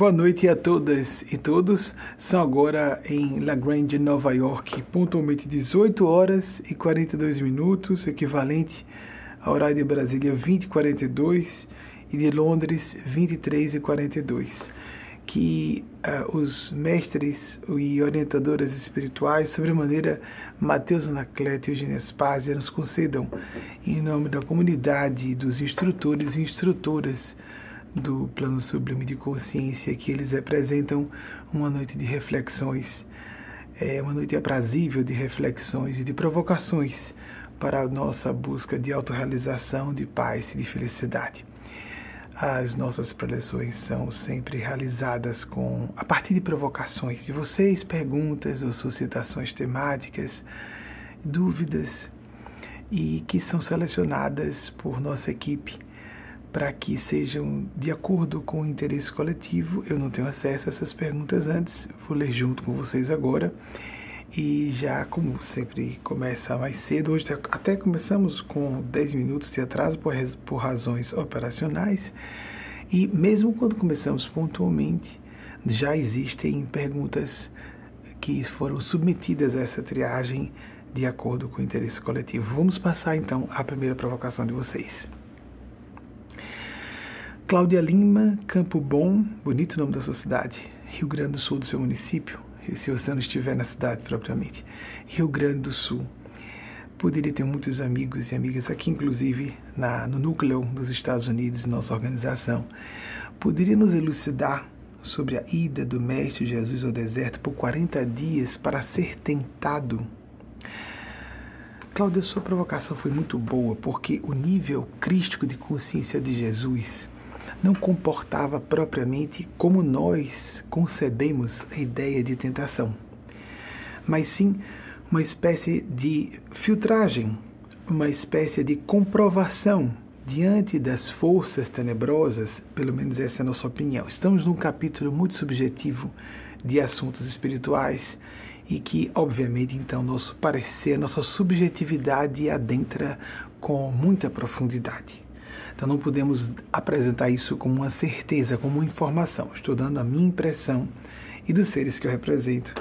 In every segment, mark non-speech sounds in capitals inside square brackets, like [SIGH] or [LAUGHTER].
Boa noite a todas e todos. São agora em La Grande, Nova York, pontualmente 18 horas e 42 minutos, equivalente ao horário de Brasília 20 e 42 e de Londres 23 e 42. Que uh, os mestres e orientadoras espirituais, sobremaneira Mateus Anacleto e Eugênia Spazia, nos concedam, em nome da comunidade dos instrutores e instrutoras do plano sublime de consciência que eles representam uma noite de reflexões, é uma noite aprazível de reflexões e de provocações para a nossa busca de autorrealização, de paz e de felicidade. As nossas preleções são sempre realizadas com a partir de provocações de vocês, perguntas ou suscitações temáticas, dúvidas e que são selecionadas por nossa equipe para que sejam de acordo com o interesse coletivo. Eu não tenho acesso a essas perguntas antes, vou ler junto com vocês agora. E já, como sempre, começa mais cedo. Hoje até começamos com 10 minutos de atraso por, por razões operacionais. E mesmo quando começamos pontualmente, já existem perguntas que foram submetidas a essa triagem de acordo com o interesse coletivo. Vamos passar então à primeira provocação de vocês. Cláudia Lima, Campo Bom, bonito nome da sua cidade, Rio Grande do Sul, do seu município, se você não estiver na cidade propriamente, Rio Grande do Sul. Poderia ter muitos amigos e amigas aqui, inclusive na, no núcleo dos Estados Unidos, nossa organização. Poderia nos elucidar sobre a ida do Mestre Jesus ao deserto por 40 dias para ser tentado? Cláudia, sua provocação foi muito boa, porque o nível crístico de consciência de Jesus não comportava propriamente como nós concebemos a ideia de tentação, mas sim uma espécie de filtragem, uma espécie de comprovação diante das forças tenebrosas, pelo menos essa é a nossa opinião. Estamos num capítulo muito subjetivo de assuntos espirituais e que, obviamente, então, nosso parecer, nossa subjetividade adentra com muita profundidade. Então não podemos apresentar isso como uma certeza, como uma informação. Estou dando a minha impressão e dos seres que eu represento.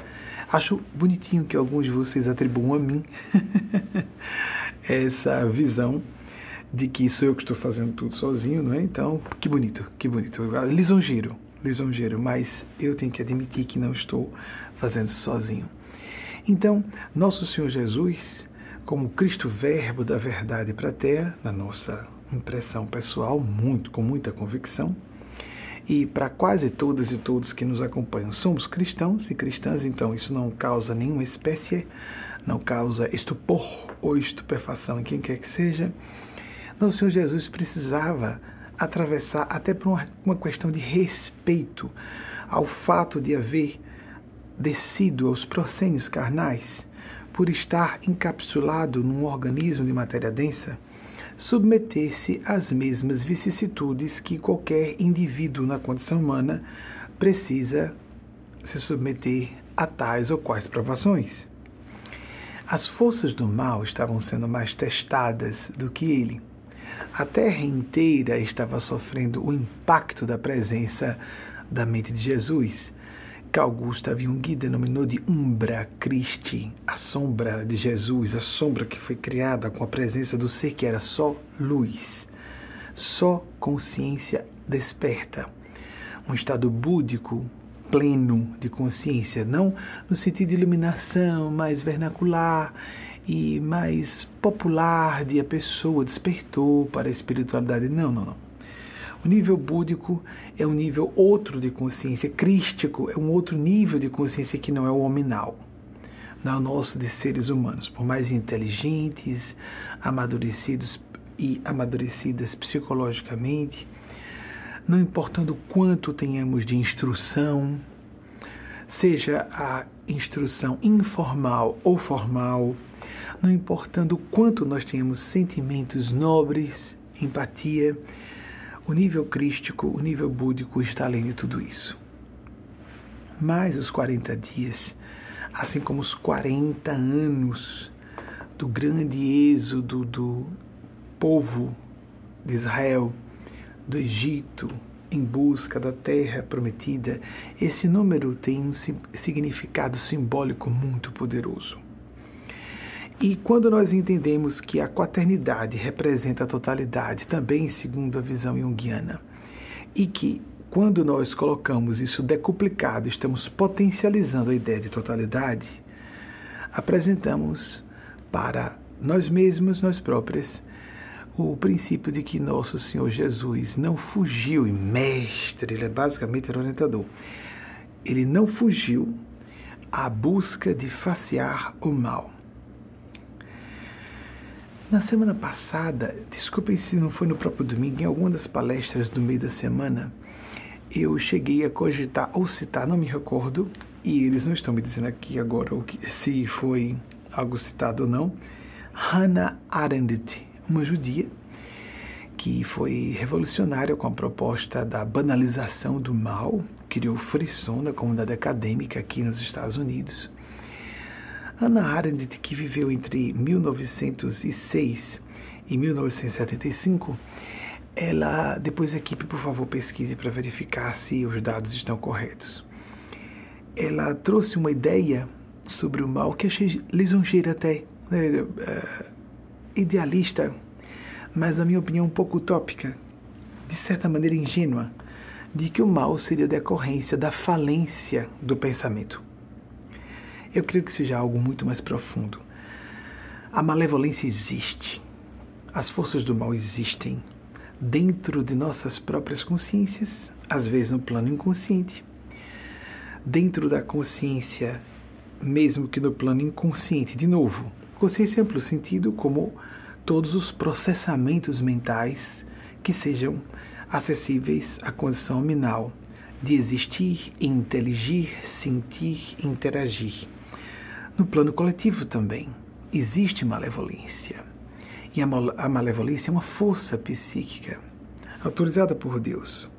Acho bonitinho que alguns de vocês atribuam a mim [LAUGHS] essa visão de que sou eu que estou fazendo tudo sozinho, não é? Então, que bonito, que bonito. Lisonjeiro, lisonjeiro, mas eu tenho que admitir que não estou fazendo sozinho. Então, nosso Senhor Jesus, como Cristo Verbo da verdade para a terra, na nossa impressão pessoal, muito, com muita convicção. E para quase todas e todos que nos acompanham, somos cristãos e cristãs, então isso não causa nenhuma espécie, não causa estupor ou estupefação em quem quer que seja. Nosso Senhor Jesus precisava atravessar até por uma, uma questão de respeito ao fato de haver descido aos proscênios carnais, por estar encapsulado num organismo de matéria densa, submeter-se às mesmas vicissitudes que qualquer indivíduo na condição humana precisa se submeter a tais ou quais provações. As forças do mal estavam sendo mais testadas do que ele. A terra inteira estava sofrendo o impacto da presença da mente de Jesus Carl Gustav Jung denominou de Umbra Christi, a sombra de Jesus, a sombra que foi criada com a presença do ser que era só luz, só consciência desperta. Um estado búdico pleno de consciência, não no sentido de iluminação mais vernacular e mais popular de a pessoa despertou para a espiritualidade. Não, não, não o nível búdico é um nível outro de consciência, crístico é um outro nível de consciência que não é o hominal, não é o nosso de seres humanos, por mais inteligentes, amadurecidos e amadurecidas psicologicamente, não importando quanto tenhamos de instrução, seja a instrução informal ou formal, não importando quanto nós tenhamos sentimentos nobres, empatia, o nível crístico, o nível búdico está além de tudo isso. Mas os 40 dias, assim como os 40 anos do grande êxodo do povo de Israel, do Egito, em busca da terra prometida, esse número tem um significado simbólico muito poderoso. E quando nós entendemos que a quaternidade representa a totalidade, também segundo a visão junguiana, e que quando nós colocamos isso decuplicado, estamos potencializando a ideia de totalidade, apresentamos para nós mesmos, nós próprios, o princípio de que nosso Senhor Jesus não fugiu, e mestre, ele é basicamente orientador, ele não fugiu à busca de facear o mal. Na semana passada, desculpem se não foi no próprio domingo, em alguma das palestras do meio da semana, eu cheguei a cogitar ou citar, não me recordo, e eles não estão me dizendo aqui agora se foi algo citado ou não, Hannah Arendt, uma judia que foi revolucionária com a proposta da banalização do mal, criou frisson na comunidade acadêmica aqui nos Estados Unidos. Hannah Arendt, que viveu entre 1906 e 1975, ela, depois a equipe, por favor, pesquise para verificar se os dados estão corretos. Ela trouxe uma ideia sobre o mal que achei lisonjeira até, né, uh, idealista, mas na minha opinião um pouco utópica, de certa maneira ingênua, de que o mal seria decorrência da falência do pensamento. Eu creio que seja algo muito mais profundo. A malevolência existe. As forças do mal existem dentro de nossas próprias consciências, às vezes no plano inconsciente. Dentro da consciência, mesmo que no plano inconsciente, de novo, consciência em amplo sentido como todos os processamentos mentais que sejam acessíveis à condição minal de existir, inteligir, sentir, interagir. No plano coletivo também existe malevolência. E a malevolência é uma força psíquica autorizada por Deus.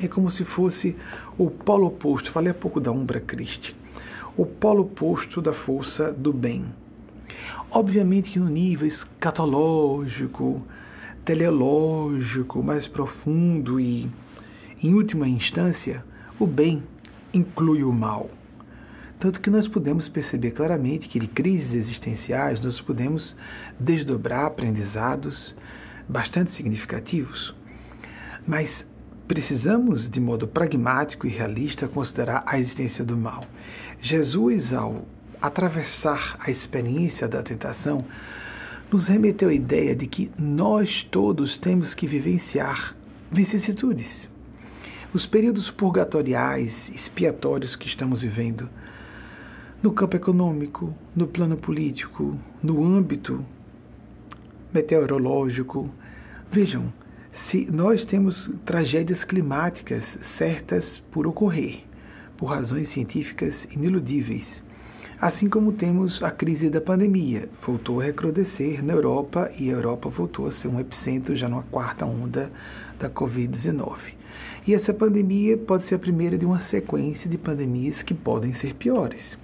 É como se fosse o polo oposto, falei há pouco da Umbra Christi, o polo oposto da força do bem Obviamente que no nível escatológico, teleológico, mais profundo e, em última instância, o bem inclui o mal. Tanto que nós podemos perceber claramente que de crises existenciais nós podemos desdobrar aprendizados bastante significativos. Mas precisamos, de modo pragmático e realista, considerar a existência do mal. Jesus, ao atravessar a experiência da tentação, nos remeteu à ideia de que nós todos temos que vivenciar vicissitudes. Os períodos purgatoriais, expiatórios que estamos vivendo, no campo econômico, no plano político, no âmbito meteorológico. Vejam, se nós temos tragédias climáticas certas por ocorrer, por razões científicas ineludíveis, Assim como temos a crise da pandemia, voltou a recrudescer na Europa e a Europa voltou a ser um epicentro já numa quarta onda da Covid-19. E essa pandemia pode ser a primeira de uma sequência de pandemias que podem ser piores.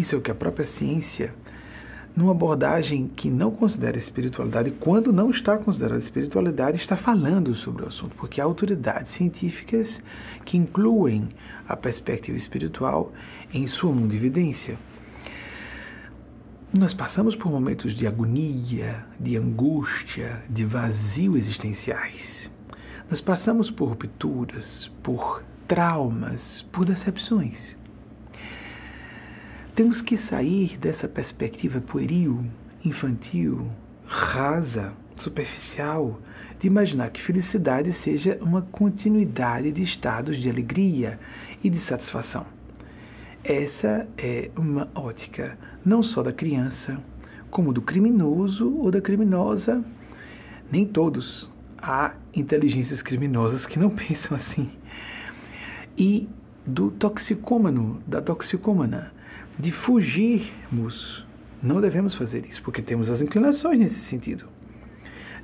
Isso é o que a própria ciência, numa abordagem que não considera espiritualidade, quando não está considerando espiritualidade, está falando sobre o assunto, porque há autoridades científicas que incluem a perspectiva espiritual em sua mundividência. Nós passamos por momentos de agonia, de angústia, de vazio existenciais. Nós passamos por rupturas, por traumas, por decepções. Temos que sair dessa perspectiva pueril, infantil, rasa, superficial, de imaginar que felicidade seja uma continuidade de estados de alegria e de satisfação. Essa é uma ótica não só da criança, como do criminoso ou da criminosa. Nem todos. Há inteligências criminosas que não [LAUGHS] pensam assim. E do toxicômano, da toxicômana, de fugirmos. Não devemos fazer isso, porque temos as inclinações nesse sentido.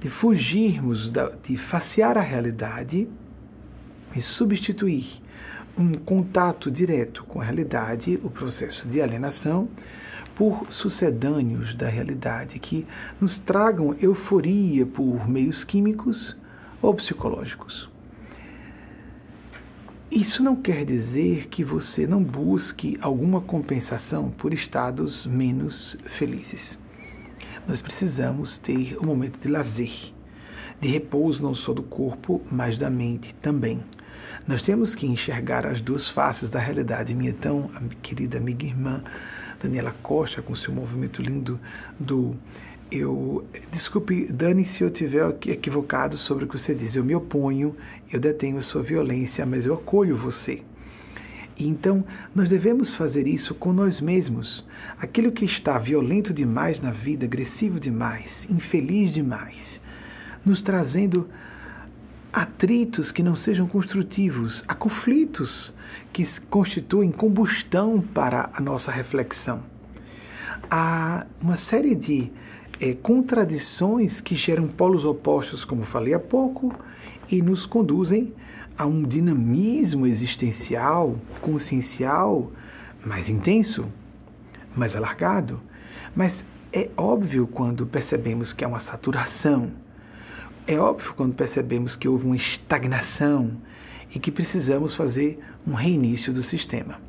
De fugirmos, da, de facear a realidade e substituir um contato direto com a realidade, o processo de alienação, por sucedâneos da realidade que nos tragam euforia por meios químicos ou psicológicos. Isso não quer dizer que você não busque alguma compensação por estados menos felizes. Nós precisamos ter um momento de lazer, de repouso não só do corpo, mas da mente também. Nós temos que enxergar as duas faces da realidade. Minha tão querida amiga e irmã Daniela Costa, com seu movimento lindo do eu desculpe, Dani, se eu tiver equivocado sobre o que você diz. Eu me oponho, eu detenho a sua violência, mas eu acolho você. Então, nós devemos fazer isso com nós mesmos. Aquilo que está violento demais na vida, agressivo demais, infeliz demais, nos trazendo atritos que não sejam construtivos, a conflitos que constituem combustão para a nossa reflexão. Há uma série de é, contradições que geram polos opostos, como falei há pouco, e nos conduzem a um dinamismo existencial, consciencial mais intenso, mais alargado. Mas é óbvio quando percebemos que há uma saturação, é óbvio quando percebemos que houve uma estagnação e que precisamos fazer um reinício do sistema.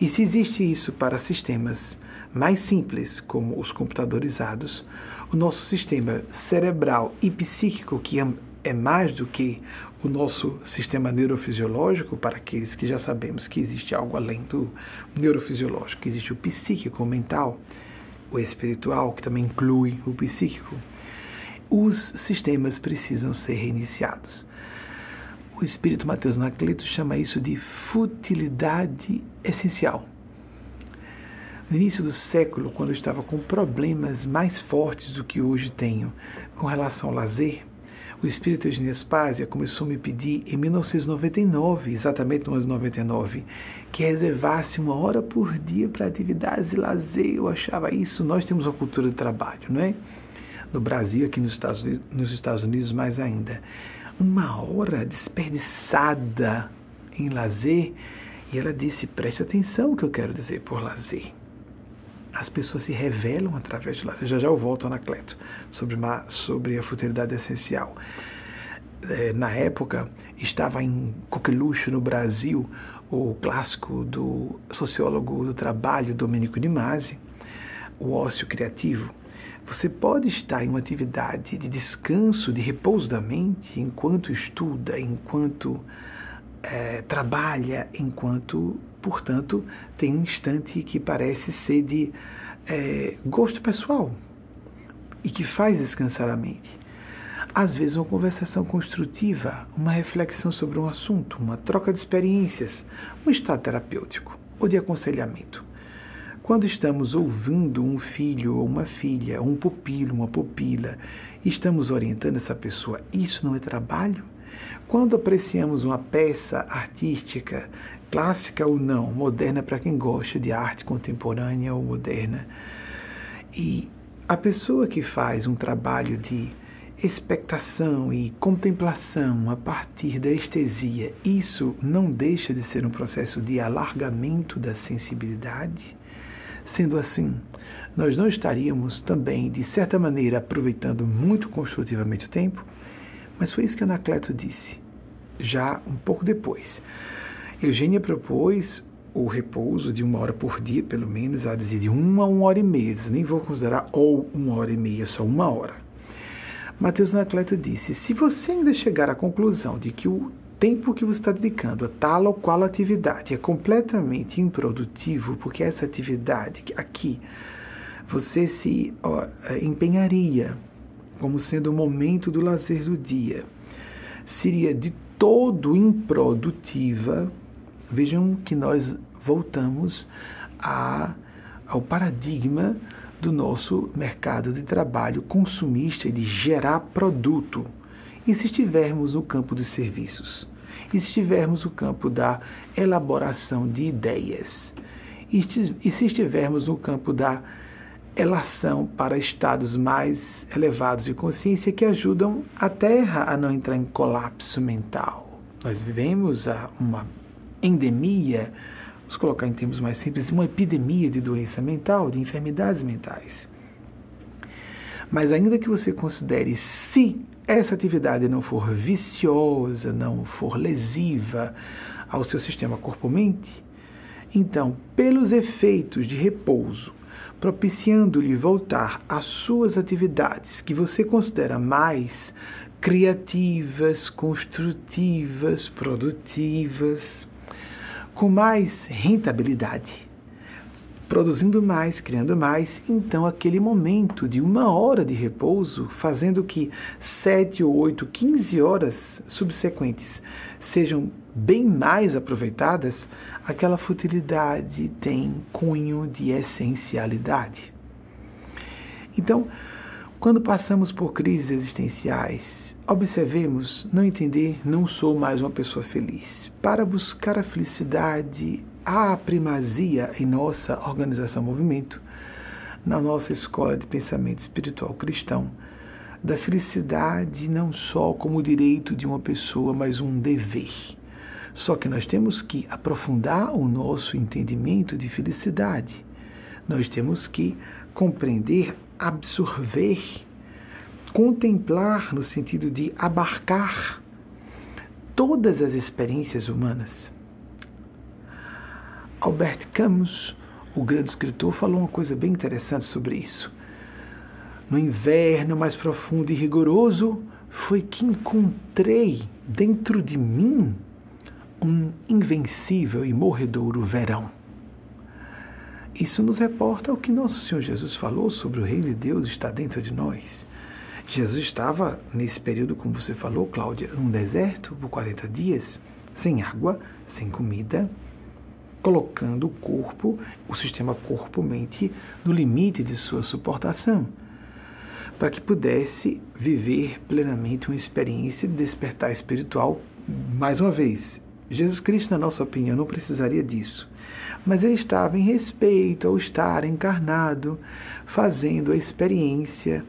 E se existe isso para sistemas mais simples, como os computadorizados, o nosso sistema cerebral e psíquico, que é mais do que o nosso sistema neurofisiológico, para aqueles que já sabemos que existe algo além do neurofisiológico, existe o psíquico, o mental, o espiritual, que também inclui o psíquico, os sistemas precisam ser reiniciados. O espírito Mateus Nacleto chama isso de futilidade essencial. No início do século, quando eu estava com problemas mais fortes do que hoje tenho com relação ao lazer, o espírito Eugênio Spásia começou a me pedir em 1999, exatamente no ano 99, que reservasse uma hora por dia para atividades de lazer. Eu achava isso, nós temos uma cultura de trabalho, não é? No Brasil, aqui nos Estados Unidos, nos Estados Unidos mais ainda. Uma hora desperdiçada em lazer. E ela disse: preste atenção o que eu quero dizer por lazer as pessoas se revelam através de lá. Já já eu volto, Anacleto, sobre, uma, sobre a futilidade essencial. É, na época, estava em coqueluche no Brasil o clássico do sociólogo do trabalho, Domenico de Masi, o ócio criativo. Você pode estar em uma atividade de descanso, de repouso da mente, enquanto estuda, enquanto é, trabalha, enquanto portanto, tem um instante que parece ser de é, gosto pessoal e que faz descansar a mente. Às vezes, uma conversação construtiva, uma reflexão sobre um assunto, uma troca de experiências, um estado terapêutico ou de aconselhamento. Quando estamos ouvindo um filho ou uma filha, um pupilo, uma pupila, e estamos orientando essa pessoa, isso não é trabalho? Quando apreciamos uma peça artística, clássica ou não, moderna para quem gosta de arte contemporânea ou moderna. E a pessoa que faz um trabalho de expectação e contemplação a partir da estesia, isso não deixa de ser um processo de alargamento da sensibilidade? Sendo assim, nós não estaríamos também, de certa maneira, aproveitando muito construtivamente o tempo? Mas foi isso que Anacleto disse, já um pouco depois. Eugênia propôs o repouso de uma hora por dia, pelo menos, ela dizia de uma a uma hora e meia, nem vou considerar ou uma hora e meia, só uma hora. Mateus Anacleto disse: se você ainda chegar à conclusão de que o tempo que você está dedicando a tal ou qual atividade é completamente improdutivo, porque essa atividade aqui você se ó, empenharia como sendo o momento do lazer do dia, seria de todo improdutiva, Vejam que nós voltamos a, ao paradigma do nosso mercado de trabalho consumista de gerar produto. E se estivermos no campo dos serviços? E se estivermos no campo da elaboração de ideias? E se estivermos no campo da elação para estados mais elevados de consciência que ajudam a Terra a não entrar em colapso mental? Nós vivemos uma endemia, vamos colocar em termos mais simples, uma epidemia de doença mental, de enfermidades mentais. Mas ainda que você considere se essa atividade não for viciosa, não for lesiva ao seu sistema corpo-mente. Então, pelos efeitos de repouso, propiciando-lhe voltar às suas atividades que você considera mais criativas, construtivas, produtivas, com mais rentabilidade. Produzindo mais, criando mais, então aquele momento de uma hora de repouso, fazendo que sete ou oito, quinze horas subsequentes sejam bem mais aproveitadas, aquela futilidade tem cunho de essencialidade. Então, quando passamos por crises existenciais, observemos, não entender, não sou mais uma pessoa feliz. Para buscar a felicidade, há primazia em nossa organização movimento, na nossa escola de pensamento espiritual cristão, da felicidade não só como direito de uma pessoa, mas um dever. Só que nós temos que aprofundar o nosso entendimento de felicidade. Nós temos que compreender, absorver, contemplar no sentido de abarcar todas as experiências humanas Albert Camus, o grande escritor, falou uma coisa bem interessante sobre isso. No inverno mais profundo e rigoroso, foi que encontrei dentro de mim um invencível e morredouro verão. Isso nos reporta o que nosso Senhor Jesus falou sobre o Reino de Deus está dentro de nós. Jesus estava, nesse período, como você falou, Cláudia, num deserto por 40 dias, sem água, sem comida, colocando o corpo, o sistema corpo-mente, no limite de sua suportação, para que pudesse viver plenamente uma experiência de despertar espiritual. Mais uma vez, Jesus Cristo, na nossa opinião, não precisaria disso, mas ele estava em respeito ao estar encarnado, fazendo a experiência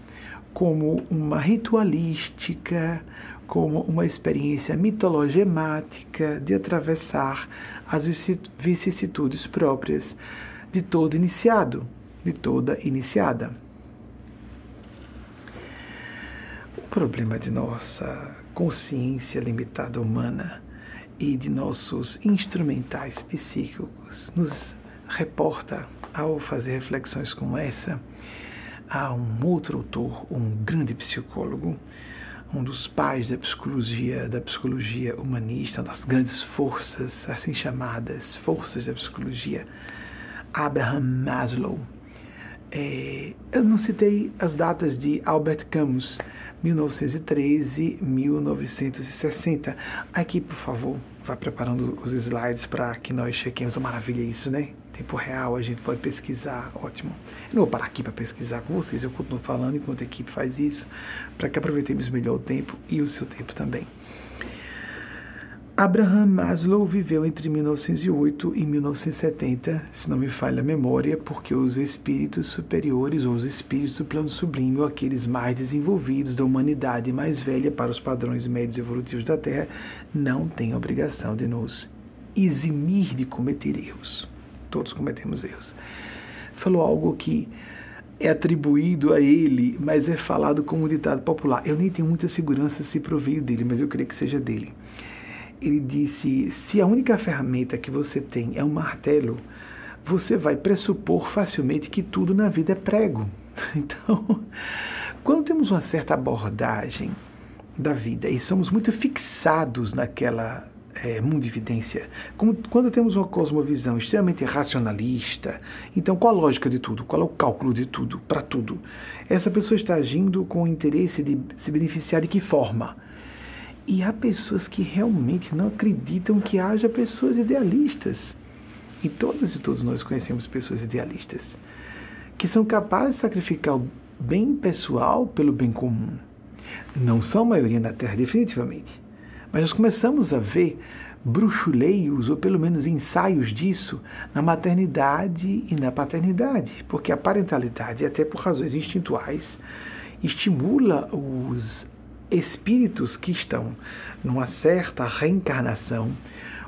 como uma ritualística, como uma experiência mitologemática de atravessar as vicissitudes próprias de todo iniciado, de toda iniciada. O problema de nossa consciência limitada humana e de nossos instrumentais psíquicos nos reporta, ao fazer reflexões como essa, a um outro autor, um grande psicólogo, um dos pais da psicologia, da psicologia humanista, das grandes forças, assim chamadas forças da psicologia, Abraham Maslow. É, eu não citei as datas de Albert Camus, 1913, 1960. Aqui, por favor, vá preparando os slides para que nós chequemos. Oh, maravilha isso, né? tempo real, a gente pode pesquisar, ótimo. Eu não vou parar aqui para pesquisar com vocês, eu continuo falando enquanto a equipe faz isso, para que aproveitemos melhor o tempo e o seu tempo também. Abraham Maslow viveu entre 1908 e 1970, se não me falha a memória, porque os espíritos superiores ou os espíritos do plano sublime, ou aqueles mais desenvolvidos da humanidade mais velha para os padrões médios evolutivos da Terra, não têm obrigação de nos eximir de cometer erros todos cometemos erros. Falou algo que é atribuído a ele, mas é falado como ditado popular. Eu nem tenho muita segurança se proveio dele, mas eu creio que seja dele. Ele disse: se a única ferramenta que você tem é um martelo, você vai pressupor facilmente que tudo na vida é prego. [LAUGHS] Então, quando temos uma certa abordagem da vida e somos muito fixados naquela é, mundividência. Como, quando temos uma cosmovisão extremamente racionalista, então qual a lógica de tudo? Qual é o cálculo de tudo, para tudo? Essa pessoa está agindo com o interesse de se beneficiar de que forma? E há pessoas que realmente não acreditam que haja pessoas idealistas. E todas e todos nós conhecemos pessoas idealistas que são capazes de sacrificar o bem pessoal pelo bem comum. Não são a maioria na Terra, definitivamente mas nós começamos a ver bruxuleios, ou pelo menos ensaios disso, na maternidade e na paternidade, porque a parentalidade, até por razões instintuais, estimula os espíritos que estão numa certa reencarnação,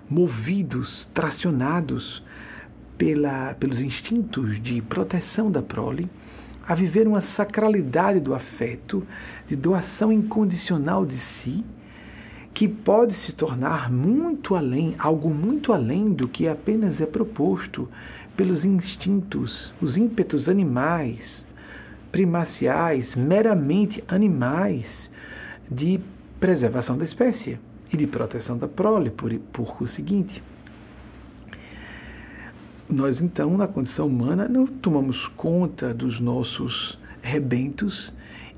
movidos, tracionados pela, pelos instintos de proteção da prole, a viver uma sacralidade do afeto, de doação incondicional de si que pode se tornar muito além, algo muito além do que apenas é proposto pelos instintos, os ímpetos animais, primaciais, meramente animais, de preservação da espécie e de proteção da prole, por, por o seguinte. Nós, então, na condição humana, não tomamos conta dos nossos rebentos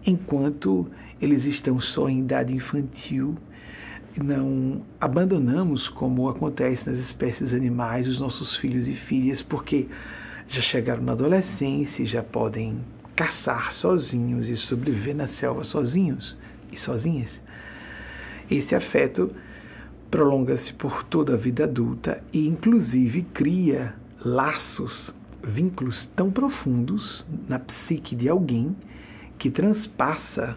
enquanto eles estão só em idade infantil. Não abandonamos, como acontece nas espécies animais, os nossos filhos e filhas, porque já chegaram na adolescência e já podem caçar sozinhos e sobreviver na selva sozinhos e sozinhas. Esse afeto prolonga-se por toda a vida adulta e, inclusive, cria laços, vínculos tão profundos na psique de alguém que transpassa,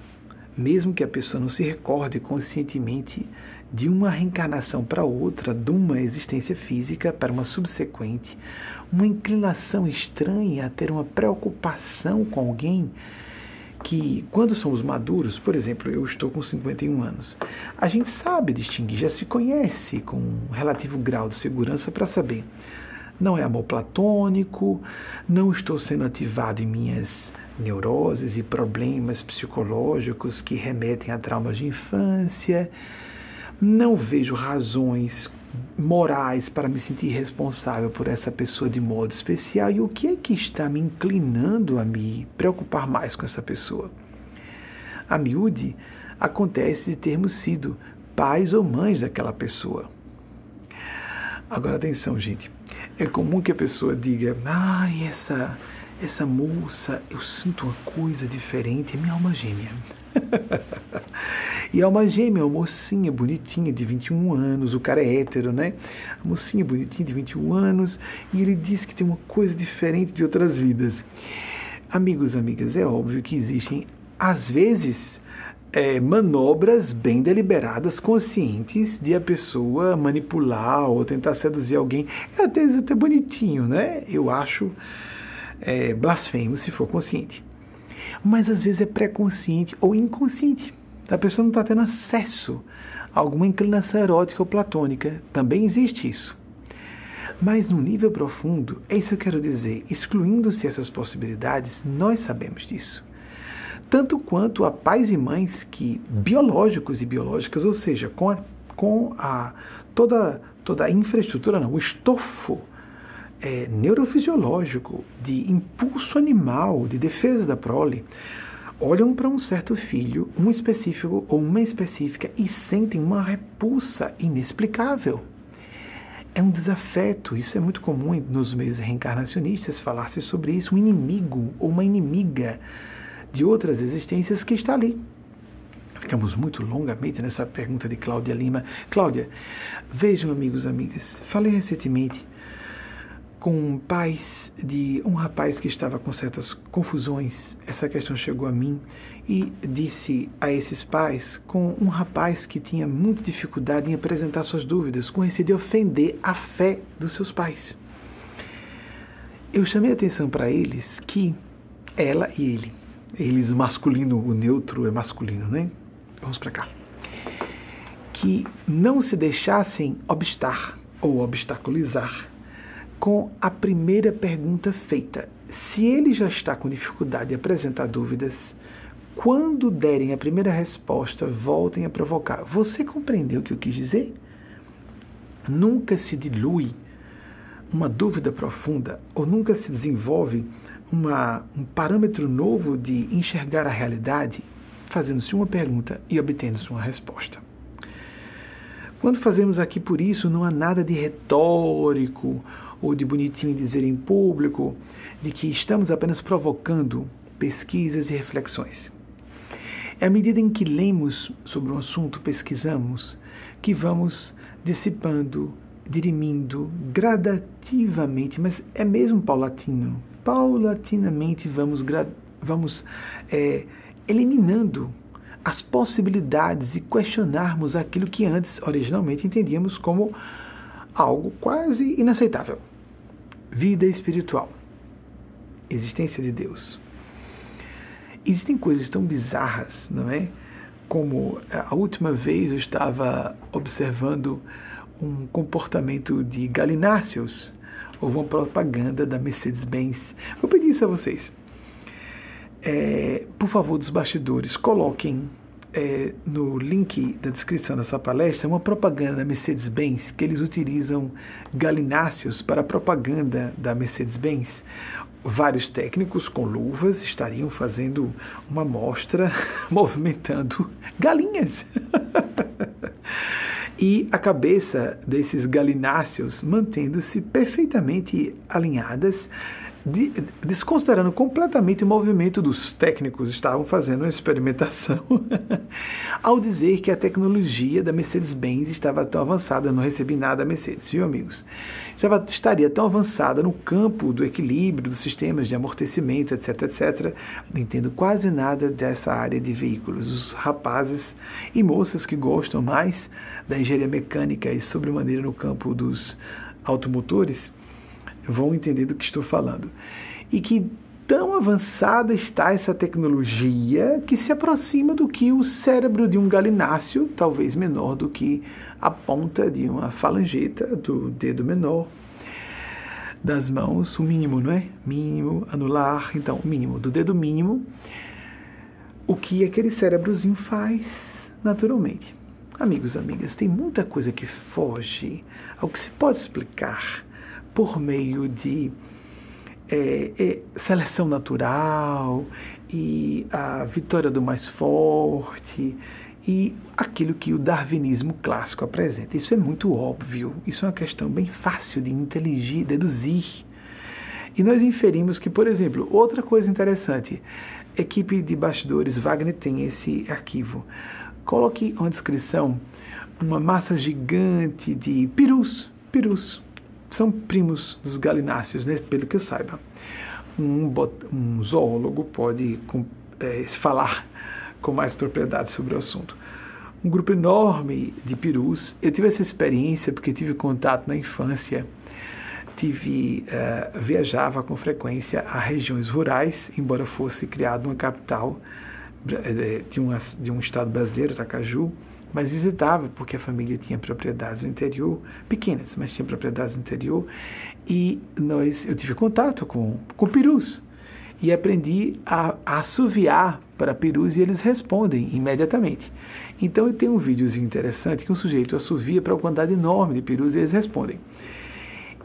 mesmo que a pessoa não se recorde conscientemente, de uma reencarnação para outra, de uma existência física para uma subsequente, uma inclinação estranha a ter uma preocupação com alguém que, quando somos maduros, por exemplo, eu estou com 51 anos, a gente sabe distinguir, já se conhece com um relativo grau de segurança para saber. Não é amor platônico, não estou sendo ativado em minhas neuroses e problemas psicológicos que remetem a traumas de infância, não vejo razões morais para me sentir responsável por essa pessoa de modo especial e o que é que está me inclinando a me preocupar mais com essa pessoa. A miúde acontece de termos sido pais ou mães daquela pessoa. Agora atenção, gente. É comum que a pessoa diga: "Ai, essa essa moça, eu sinto uma coisa diferente, é minha alma gêmea". [LAUGHS] E é uma gêmea, uma mocinha bonitinha de 21 anos, o cara é hétero, né? A mocinha bonitinha de 21 anos, e ele diz que tem uma coisa diferente de outras vidas. Amigos, amigas, é óbvio que existem, às vezes, é, manobras bem deliberadas, conscientes de a pessoa manipular ou tentar seduzir alguém. É até, até bonitinho, né? Eu acho é, blasfemo se for consciente. Mas às vezes é pré-consciente ou inconsciente. A pessoa não está tendo acesso a alguma inclinação erótica ou platônica. Também existe isso. Mas no nível profundo, é isso que eu quero dizer, excluindo-se essas possibilidades, nós sabemos disso. Tanto quanto a pais e mães que, biológicos e biológicas, ou seja, com a, com a toda, toda a infraestrutura, não, o estofo é, neurofisiológico de impulso animal, de defesa da prole, olham para um certo filho, um específico ou uma específica, e sentem uma repulsa inexplicável. É um desafeto, isso é muito comum nos meios reencarnacionistas falar-se sobre isso, um inimigo ou uma inimiga de outras existências que está ali. Ficamos muito longamente nessa pergunta de Cláudia Lima. Cláudia, vejam, amigos, amigas, falei recentemente com pais de um rapaz que estava com certas confusões. Essa questão chegou a mim e disse a esses pais com um rapaz que tinha muita dificuldade em apresentar suas dúvidas, com receio de ofender a fé dos seus pais. Eu chamei a atenção para eles que ela e ele, eles masculino, o neutro é masculino, né? Vamos para cá. Que não se deixassem obstar ou obstaculizar com a primeira pergunta feita. Se ele já está com dificuldade de apresentar dúvidas, quando derem a primeira resposta, voltem a provocar. Você compreendeu o que eu quis dizer? Nunca se dilui uma dúvida profunda ou nunca se desenvolve uma, um parâmetro novo de enxergar a realidade fazendo-se uma pergunta e obtendo-se uma resposta. Quando fazemos aqui por isso, não há nada de retórico ou de bonitinho dizer em público, de que estamos apenas provocando pesquisas e reflexões. É à medida em que lemos sobre um assunto, pesquisamos, que vamos dissipando, dirimindo gradativamente, mas é mesmo paulatino. Paulatinamente vamos, vamos é, eliminando as possibilidades e questionarmos aquilo que antes, originalmente, entendíamos como algo quase inaceitável. Vida espiritual. Existência de Deus. Existem coisas tão bizarras, não é? como a última vez eu estava observando um comportamento de galináceos. Houve uma propaganda da Mercedes-Benz. Vou pedir isso a vocês. É, por favor, dos bastidores, coloquem é, no link da descrição dessa palestra uma propaganda da Mercedes-Benz que eles utilizam galináceos para a propaganda da Mercedes-Benz. Vários técnicos com luvas estariam fazendo uma mostra [LAUGHS] movimentando galinhas. [LAUGHS] e a cabeça desses galináceos mantendo-se perfeitamente alinhadas, desconsiderando completamente o movimento dos técnicos estavam fazendo uma experimentação [LAUGHS] ao dizer que a tecnologia da Mercedes-Benz estava tão avançada, não recebi nada da Mercedes, viu amigos? Estava, estaria tão avançada no campo do equilíbrio dos sistemas de amortecimento, etc, etc. Não entendo quase nada dessa área de veículos. Os rapazes e moças que gostam mais da engenharia mecânica e sobremaneira no campo dos automotores vão entender do que estou falando. E que tão avançada está essa tecnologia que se aproxima do que o cérebro de um galináceo, talvez menor do que a ponta de uma falangeta do dedo menor das mãos, o mínimo, não é? Mínimo, anular, então, mínimo, do dedo mínimo, o que aquele cérebrozinho faz naturalmente. Amigos, amigas, tem muita coisa que foge ao que se pode explicar por meio de é, é, seleção natural e a vitória do mais forte e aquilo que o darwinismo clássico apresenta. Isso é muito óbvio, isso é uma questão bem fácil de inteligir, deduzir. E nós inferimos que, por exemplo, outra coisa interessante, equipe de bastidores, Wagner tem esse arquivo. Coloque uma descrição, uma massa gigante de perus, perus, são primos dos galináceos, né, pelo que eu saiba. Um, um zoólogo pode é, falar com mais propriedade sobre o assunto. Um grupo enorme de perus. Eu tive essa experiência porque tive contato na infância. Tive uh, viajava com frequência a regiões rurais, embora fosse criado uma capital é, de, uma, de um estado brasileiro, Aracaju, mas visitava porque a família tinha propriedades no interior, pequenas, mas tinha propriedades no interior, e nós, eu tive contato com, com perus e aprendi a, a assoviar para perus e eles respondem imediatamente. Então eu tenho um videozinho interessante que um sujeito assovia para uma quantidade enorme de perus e eles respondem.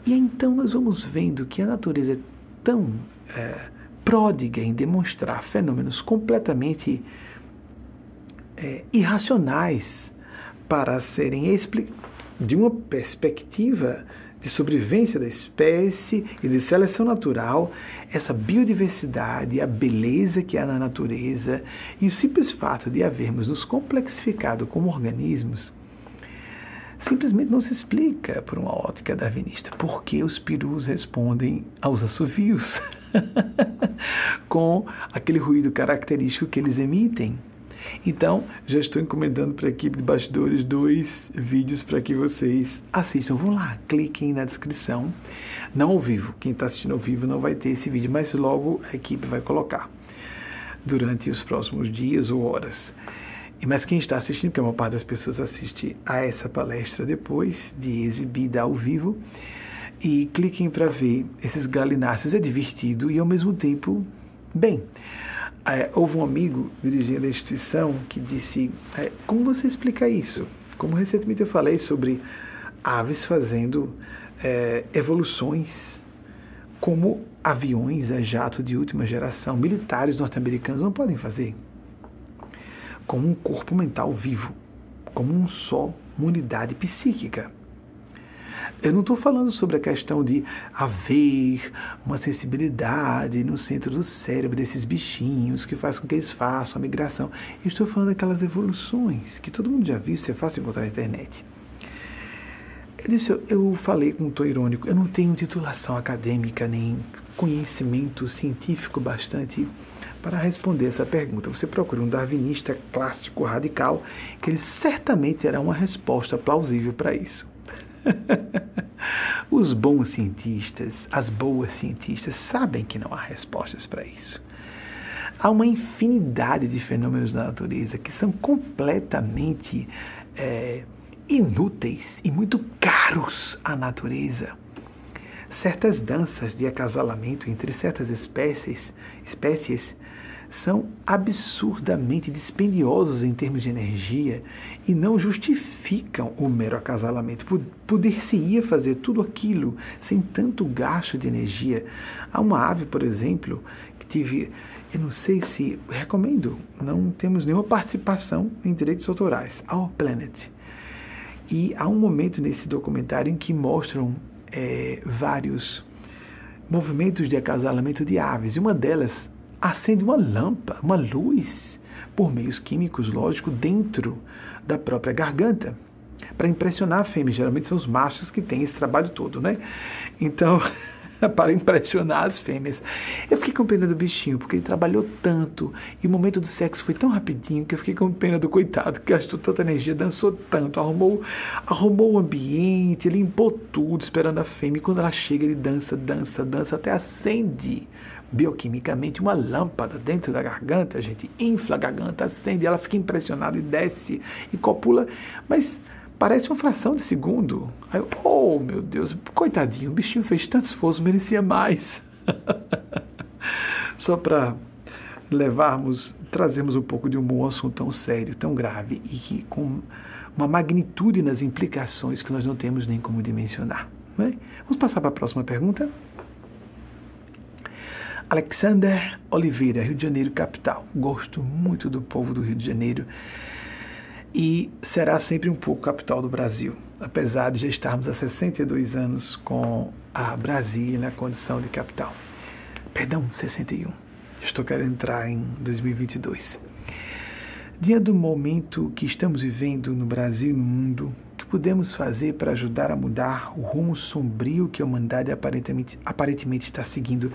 E então nós vamos vendo que a natureza é tão é, pródiga em demonstrar fenômenos completamente é, irracionais para serem explicados de uma perspectiva de sobrevivência da espécie e de seleção natural, essa biodiversidade, a beleza que há na natureza e o simples fato de havermos nos complexificado como organismos, simplesmente não se explica por uma ótica darwinista. Por que os perus respondem aos assovios [LAUGHS] com aquele ruído característico que eles emitem? Então, já estou encomendando para a equipe de bastidores dois vídeos para que vocês assistam. Vão lá, cliquem na descrição. Não ao vivo, quem está assistindo ao vivo não vai ter esse vídeo, mas logo a equipe vai colocar durante os próximos dias ou horas. Mas quem está assistindo, porque a maior parte das pessoas assiste a essa palestra depois de exibida ao vivo, e cliquem para ver esses galináceos. É divertido e ao mesmo tempo, bem. É, houve um amigo dirigindo a instituição que disse: é, Como você explica isso? Como recentemente eu falei sobre aves fazendo é, evoluções como aviões a jato de última geração, militares norte-americanos não podem fazer. Como um corpo mental vivo, como um só, uma unidade psíquica. Eu não estou falando sobre a questão de haver uma sensibilidade no centro do cérebro desses bichinhos que faz com que eles façam a migração. Eu estou falando daquelas evoluções que todo mundo já viu, isso é fácil encontrar na internet. Ele disse, eu falei com um tom irônico, eu não tenho titulação acadêmica nem conhecimento científico bastante para responder essa pergunta. Você procura um darwinista clássico radical, que ele certamente terá uma resposta plausível para isso. [LAUGHS] Os bons cientistas, as boas cientistas, sabem que não há respostas para isso. Há uma infinidade de fenômenos da natureza que são completamente é, inúteis e muito caros à natureza. Certas danças de acasalamento entre certas espécies, espécies são absurdamente dispendiosos em termos de energia e não justificam o mero acasalamento. Poder-se-ia fazer tudo aquilo sem tanto gasto de energia. Há uma ave, por exemplo, que tive, eu não sei se recomendo, não temos nenhuma participação em direitos autorais, Our Planet. E há um momento nesse documentário em que mostram é, vários movimentos de acasalamento de aves, e uma delas acende uma lâmpada, uma luz, por meios químicos, lógico, dentro da própria garganta, para impressionar a fêmea. Geralmente são os machos que têm esse trabalho todo, né? Então, [LAUGHS] para impressionar as fêmeas. Eu fiquei com pena do bichinho, porque ele trabalhou tanto e o momento do sexo foi tão rapidinho que eu fiquei com pena do coitado, que gastou tanta energia, dançou tanto, arrumou, arrumou o ambiente, limpou tudo, esperando a fêmea. E quando ela chega, ele dança, dança, dança, até acende bioquimicamente uma lâmpada dentro da garganta, a gente infla a garganta, acende, ela fica impressionada e desce e copula, mas parece uma fração de segundo. Aí eu, oh meu Deus, coitadinho, o bichinho fez tanto esforço, merecia mais. [LAUGHS] Só para levarmos, trazermos um pouco de um assunto tão sério, tão grave e que com uma magnitude nas implicações que nós não temos nem como dimensionar. É? Vamos passar para a próxima pergunta? Alexander Oliveira, Rio de Janeiro, capital. Gosto muito do povo do Rio de Janeiro e será sempre um pouco capital do Brasil, apesar de já estarmos há 62 anos com a Brasília na condição de capital. Perdão, 61. Estou querendo entrar em 2022. Diante do momento que estamos vivendo no Brasil e no mundo, podemos fazer para ajudar a mudar o rumo sombrio que a humanidade aparentemente, aparentemente está seguindo?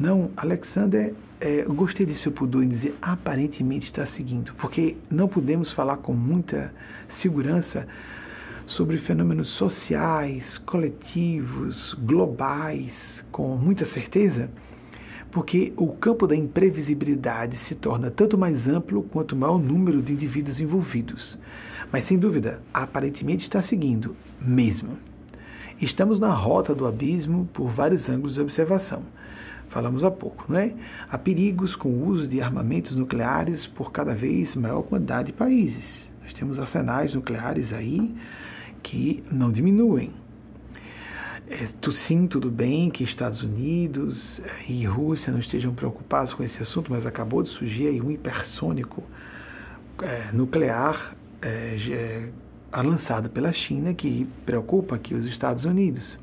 Não, Alexander, é, gostei de seu pudor em dizer aparentemente está seguindo, porque não podemos falar com muita segurança sobre fenômenos sociais, coletivos, globais, com muita certeza, porque o campo da imprevisibilidade se torna tanto mais amplo quanto maior o número de indivíduos envolvidos. Mas sem dúvida, aparentemente está seguindo, mesmo. Estamos na rota do abismo por vários ângulos de observação. Falamos há pouco, não é? Há perigos com o uso de armamentos nucleares por cada vez maior quantidade de países. Nós temos arsenais nucleares aí que não diminuem. É, sim, tudo bem que Estados Unidos é, e Rússia não estejam preocupados com esse assunto, mas acabou de surgir aí um hipersônico é, nuclear é, é, lançado pela China que preocupa aqui os Estados Unidos.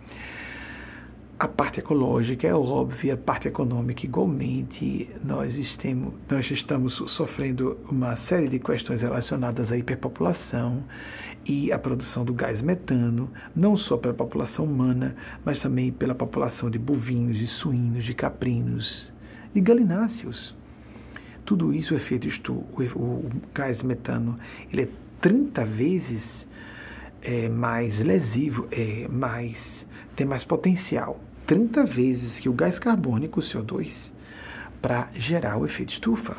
A parte ecológica é óbvia, a parte econômica igualmente. Nós nós estamos sofrendo uma série de questões relacionadas à hiperpopulação e à produção do gás metano, não só pela população humana, mas também pela população de bovinos, de suínos, de caprinos, de galináceos. Tudo isso é feito, isto, o, o gás metano, ele é 30 vezes é, mais lesivo, é, mais, tem mais potencial, 30 vezes que o gás carbônico, o CO2, para gerar o efeito estufa.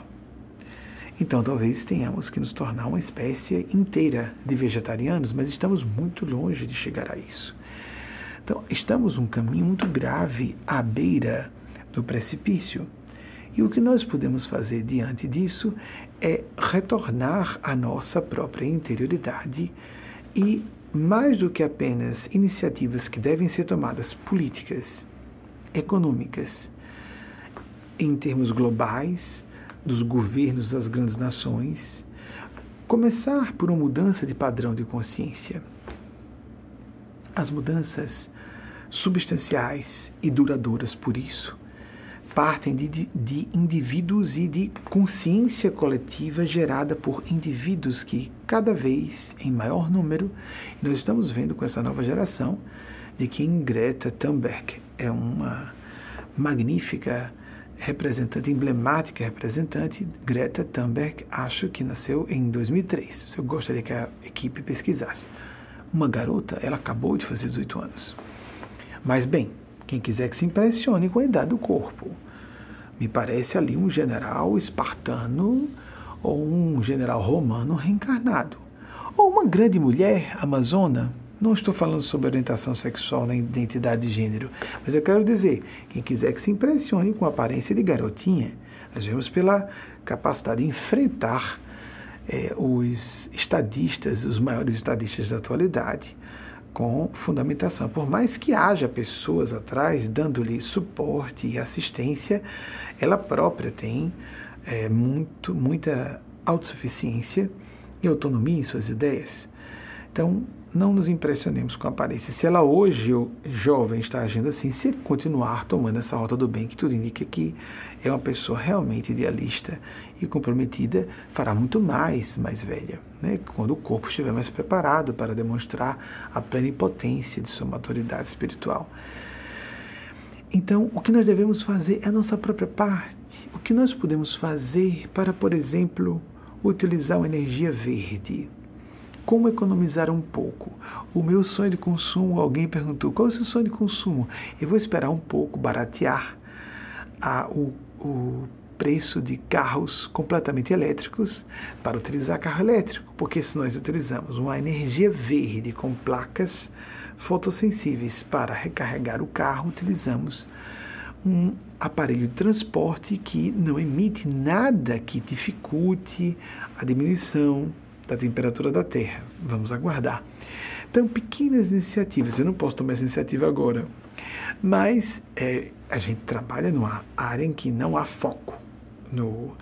Então, talvez tenhamos que nos tornar uma espécie inteira de vegetarianos, mas estamos muito longe de chegar a isso. Então, estamos um caminho muito grave à beira do precipício. E o que nós podemos fazer diante disso é retornar à nossa própria interioridade e, mais do que apenas iniciativas que devem ser tomadas políticas, econômicas, em termos globais, dos governos das grandes nações, começar por uma mudança de padrão de consciência. As mudanças substanciais e duradouras, por isso, partem de, de, de, indivíduos e de consciência coletiva gerada por indivíduos que, cada vez em maior número, nós estamos vendo com essa nova geração, de quem Greta Thunberg é uma magnífica representante, emblemática representante. Greta Thunberg, acho que nasceu em 2003. Eu gostaria que a equipe pesquisasse. Uma garota, ela acabou de fazer 18 anos. Mas, bem, quem quiser que se impressione com a idade do corpo Me parece ali um general espartano ou um general romano reencarnado. Ou uma grande mulher amazona. Não estou falando sobre orientação sexual nem identidade de gênero, mas eu quero dizer, quem quiser que se impressione com a aparência de garotinha, nós vemos pela capacidade de enfrentar é, os estadistas, os maiores estadistas da atualidade, com fundamentação. Por mais que haja pessoas atrás dando-lhe suporte e assistência, ela própria tem é, muito, muita autossuficiência e autonomia em suas ideias. Então, não nos impressionemos com a aparência. Se ela hoje, jovem, está agindo assim, se continuar tomando essa rota do bem, que tudo indica que é uma pessoa realmente idealista e comprometida, fará muito mais mais velha, né? quando o corpo estiver mais preparado para demonstrar a plenipotência de sua maturidade espiritual. Então, o que nós devemos fazer é a nossa própria parte. O que nós podemos fazer para, por exemplo, utilizar uma energia verde? Como economizar um pouco? O meu sonho de consumo, alguém perguntou, qual é o seu sonho de consumo? Eu vou esperar um pouco, baratear a, o, o preço de carros completamente elétricos para utilizar carro elétrico, porque se nós utilizamos uma energia verde com placas fotossensíveis para recarregar o carro, utilizamos um aparelho de transporte que não emite nada que dificulte a diminuição da temperatura da Terra. Vamos aguardar. Então, pequenas iniciativas. Eu não posso tomar essa iniciativa agora, mas é, a gente trabalha numa área em que não há foco no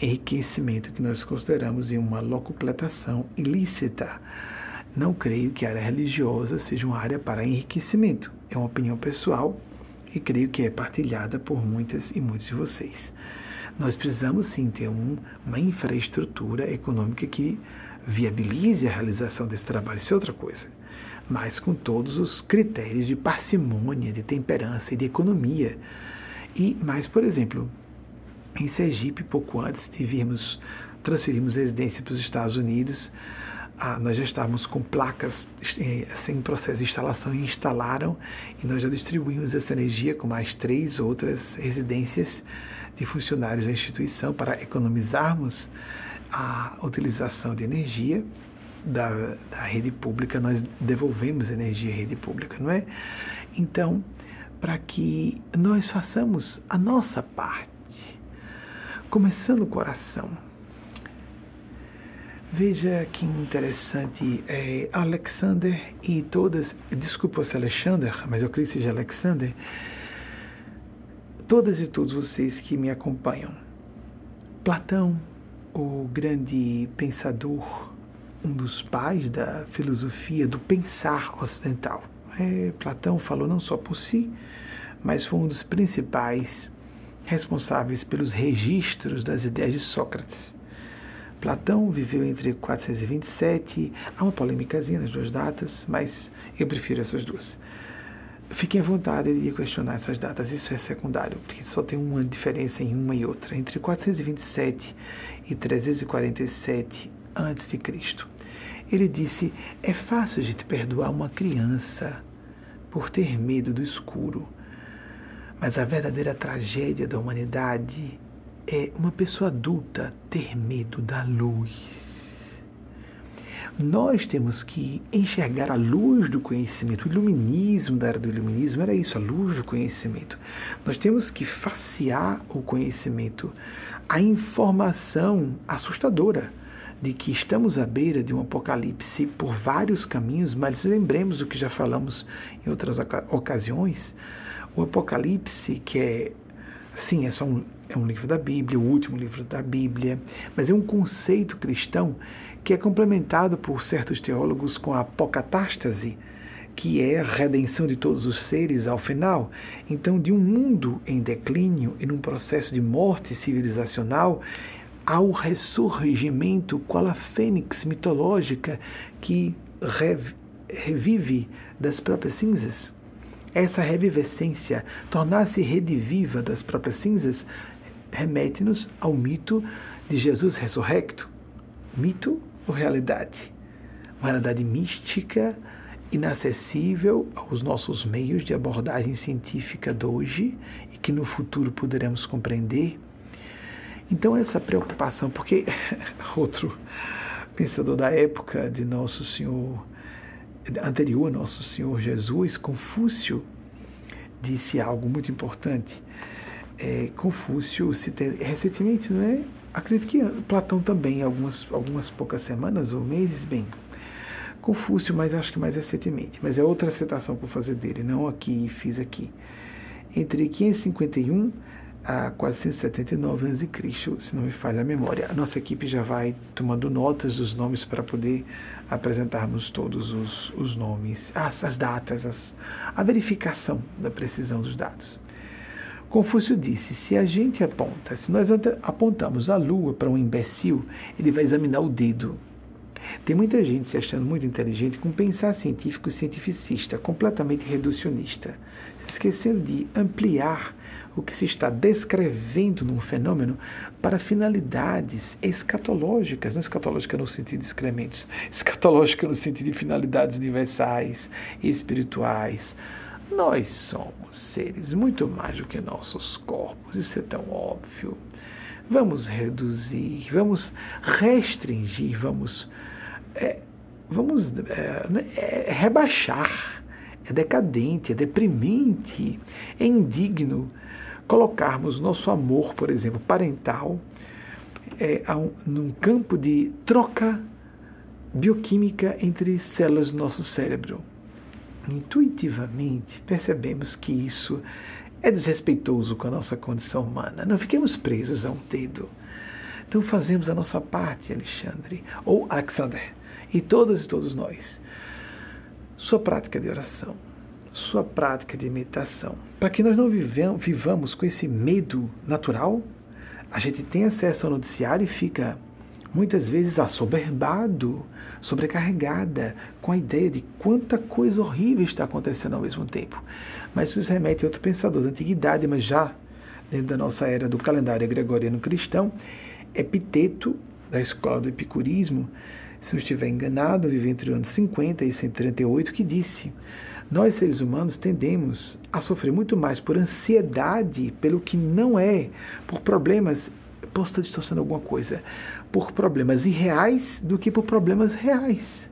enriquecimento que nós consideramos em uma locupletação ilícita. Não creio que a área religiosa seja uma área para enriquecimento. É uma opinião pessoal e creio que é partilhada por muitas e muitos de vocês. Nós precisamos sim ter um, uma infraestrutura econômica que viabilize a realização desse trabalho, isso é outra coisa. Mas com todos os critérios de parcimônia, de temperança e de economia. E mais, por exemplo, em Sergipe, pouco antes de virmos, transferirmos residência para os Estados Unidos, ah, nós já estávamos com placas eh, em processo de instalação e instalaram, e nós já distribuímos essa energia com mais três outras residências de funcionários da instituição para economizarmos a utilização de energia da, da rede pública, nós devolvemos energia à rede pública, não é? Então, para que nós façamos a nossa parte, começando o coração. Veja que interessante, é, Alexander e todas, desculpa se Alexander, mas eu creio que seja Alexander, todas e todos vocês que me acompanham. Platão, o grande pensador, um dos pais da filosofia do pensar ocidental. É, Platão falou não só por si, mas foi um dos principais responsáveis pelos registros das ideias de Sócrates. Platão viveu entre 427, há uma polêmicazinha nas duas datas, mas eu prefiro essas duas. Fiquem à vontade de questionar essas datas, isso é secundário, porque só tem uma diferença em uma e outra, entre 427 e 347 a.C. Ele disse: É fácil a gente perdoar uma criança por ter medo do escuro, mas a verdadeira tragédia da humanidade é uma pessoa adulta ter medo da luz. Nós temos que enxergar a luz do conhecimento. O iluminismo da era do iluminismo era isso, a luz do conhecimento. Nós temos que facear o conhecimento, a informação assustadora de que estamos à beira de um apocalipse por vários caminhos, mas lembremos do que já falamos em outras ocasiões. O apocalipse, que é, sim, é só um é um livro da Bíblia, o último livro da Bíblia, mas é um conceito cristão que é complementado por certos teólogos com a apocatástase, que é a redenção de todos os seres ao final. Então, de um mundo em declínio e num processo de morte civilizacional, ao ressurgimento qual a fênix mitológica que revive das próprias cinzas. Essa revivescência, tornar-se rediviva das próprias cinzas, remete-nos ao mito de Jesus ressurrecto. Mito ou realidade? Uma realidade mística inacessível aos nossos meios de abordagem científica de hoje e que no futuro poderemos compreender. Então, essa preocupação, porque [LAUGHS] outro pensador da época de Nosso Senhor, anterior a Nosso Senhor Jesus, Confúcio, disse algo muito importante. É, Confúcio, recentemente, não é? Acredito que Platão também, algumas, algumas poucas semanas ou meses, bem, Confúcio, mas acho que mais recentemente. Mas é outra citação que vou fazer dele, não aqui, fiz aqui. Entre 551 a 479 a.C., se não me falha a memória. A nossa equipe já vai tomando notas dos nomes para poder apresentarmos todos os, os nomes, as, as datas, as, a verificação da precisão dos dados. Confúcio disse: se a gente aponta, se nós apontamos a lua para um imbecil, ele vai examinar o dedo tem muita gente se achando muito inteligente com pensar científico cientificista, completamente reducionista, esquecendo de ampliar o que se está descrevendo num fenômeno para finalidades escatológicas, não escatológica no sentido de excrementos, [LAUGHS] escatológica no sentido de finalidades universais, espirituais. Nós somos seres muito mais do que nossos corpos, isso é tão óbvio. Vamos reduzir, vamos restringir, vamos é, vamos é, né, é, rebaixar, é decadente, é deprimente, é indigno colocarmos nosso amor, por exemplo, parental, é, um, num campo de troca bioquímica entre células do nosso cérebro. Intuitivamente percebemos que isso é desrespeitoso com a nossa condição humana. Não fiquemos presos a um dedo. Então fazemos a nossa parte, Alexandre, ou Alexander e todas e todos nós. Sua prática de oração, sua prática de meditação, para que nós não vivamos com esse medo natural, a gente tem acesso ao noticiário e fica muitas vezes assoberbado, sobrecarregada com a ideia de quanta coisa horrível está acontecendo ao mesmo tempo. Mas isso remete a outro pensador da antiguidade, mas já dentro da nossa era do calendário gregoriano cristão, Epiteto, da escola do epicurismo, se não estiver enganado, viveu entre os anos 50 e 138, que disse: Nós, seres humanos, tendemos a sofrer muito mais por ansiedade pelo que não é, por problemas. Posso estar distorcendo alguma coisa? Por problemas irreais do que por problemas reais.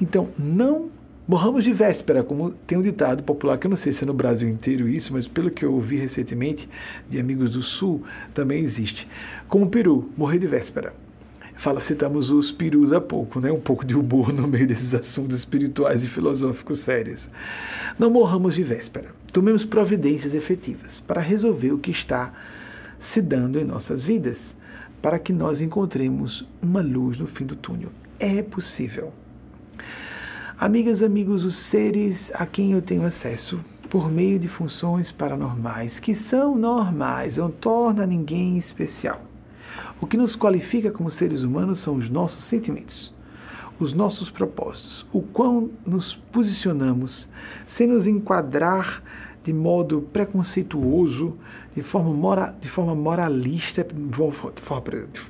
Então, não morramos de véspera, como tem um ditado popular, que eu não sei se é no Brasil inteiro isso, mas pelo que eu ouvi recentemente de amigos do Sul, também existe. Como peru, morrer de véspera fala, citamos os perus há pouco, né? um pouco de humor no meio desses assuntos espirituais e filosóficos sérios. Não morramos de véspera. Tomemos providências efetivas para resolver o que está se dando em nossas vidas, para que nós encontremos uma luz no fim do túnel. É possível. Amigas, amigos, os seres a quem eu tenho acesso por meio de funções paranormais, que são normais, não torna ninguém especial. O que nos qualifica como seres humanos são os nossos sentimentos, os nossos propósitos, o quão nos posicionamos sem nos enquadrar de modo preconceituoso, de forma, mora, de forma moralista,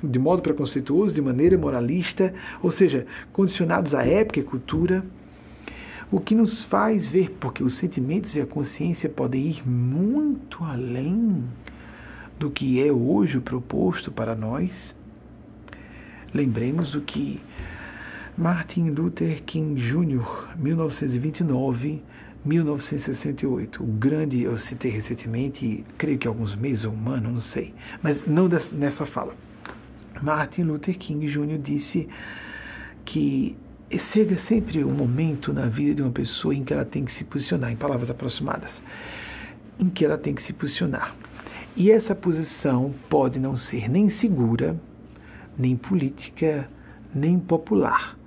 de modo preconceituoso, de maneira moralista, ou seja, condicionados à época e cultura. O que nos faz ver, porque os sentimentos e a consciência podem ir muito além do que é hoje proposto para nós, lembremos do que Martin Luther King Jr., 1929, 1968, o grande, eu citei recentemente, creio que alguns meses ou um ano, não sei, mas não nessa fala. Martin Luther King Jr. disse que chega sempre um momento na vida de uma pessoa em que ela tem que se posicionar, em palavras aproximadas, em que ela tem que se posicionar. E essa posição pode não ser nem segura, nem política, nem popular,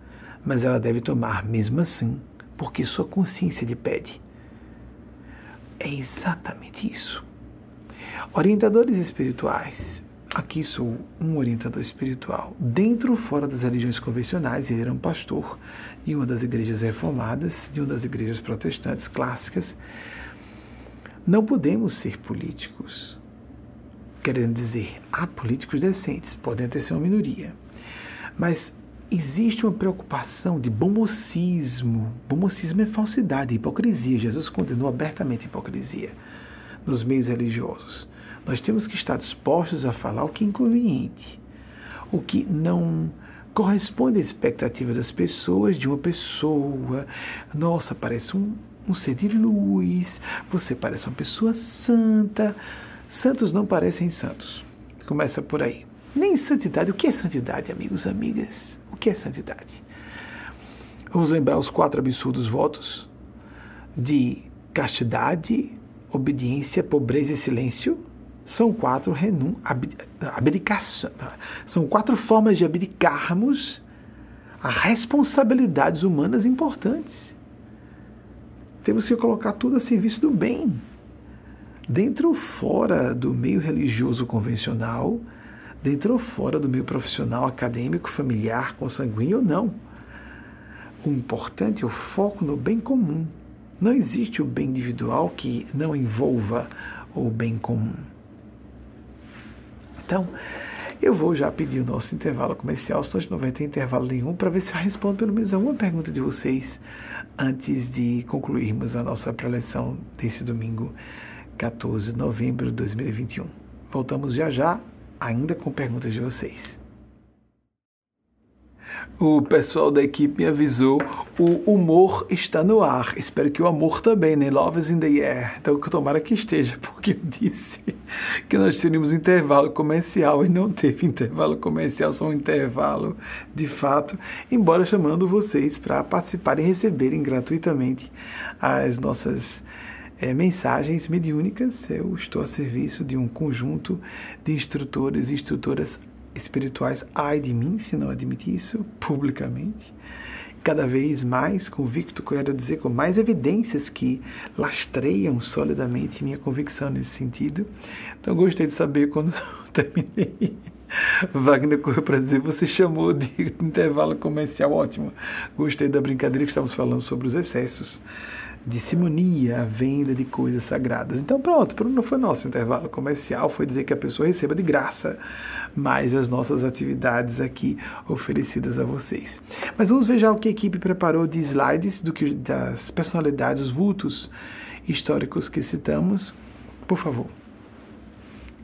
mas ela deve tomar mesmo assim, porque sua consciência lhe pede. É exatamente isso. Orientadores espirituais. Aqui sou um orientador espiritual. Dentro ou fora das religiões convencionais, ele era um pastor de uma das igrejas reformadas, de uma das igrejas protestantes clássicas. Não podemos ser políticos querendo dizer, há políticos decentes, podem até ser uma minoria. Mas existe uma preocupação de bom-mocismo. Bom-mocismo é falsidade, hipocrisia. Jesus condenou abertamente a hipocrisia nos meios religiosos. Nós temos que estar dispostos a falar o que é inconveniente, o que não corresponde à expectativa das pessoas, de uma pessoa. Nossa, parece um, um ser de luz, você parece uma pessoa santa. Santos não parecem santos. Começa por aí. Nem santidade. O que é santidade, amigos, amigas? O que é santidade? Vamos lembrar os quatro absurdos votos de castidade, obediência, pobreza e silêncio. São quatro renun abdicação. São quatro formas de abdicarmos a responsabilidades humanas importantes. Temos que colocar tudo a serviço do bem. Dentro ou fora do meio religioso convencional, dentro ou fora do meio profissional, acadêmico, familiar, consanguíneo ou não. O importante é o foco no bem comum. Não existe o bem individual que não envolva o bem comum. Então, eu vou já pedir o nosso intervalo comercial, a gente não vai ter intervalo nenhum, para ver se eu respondo pelo menos uma pergunta de vocês antes de concluirmos a nossa preleção desse domingo, 14 de novembro de 2021. Voltamos já já, ainda com perguntas de vocês o pessoal da equipe me avisou, o humor está no ar. Espero que o amor também, né? Love is in the air. Então, tomara que esteja, [LAUGHS] porque eu disse que nós teríamos um intervalo comercial e não teve intervalo comercial, só um intervalo de fato, embora chamando vocês para participarem e receberem gratuitamente as nossas é, mensagens mediúnicas. Eu estou a serviço de um conjunto de instrutores e instrutoras espirituais, ai de mim se não admitir isso publicamente. Cada vez mais convicto, quero dizer, com mais evidências que lastreiam solidamente minha convicção nesse sentido. Então, gostei de saber quando [LAUGHS] terminei. Wagner correu para dizer: você chamou de intervalo comercial ótimo. Gostei da brincadeira que estávamos falando sobre os excessos de simonia, a venda de coisas sagradas. Então pronto, não foi nosso intervalo comercial, foi dizer que a pessoa receba de graça mais as nossas atividades aqui oferecidas a vocês. Mas vamos ver já o que a equipe preparou de slides do que das personalidades, os vultos históricos que citamos. Por favor.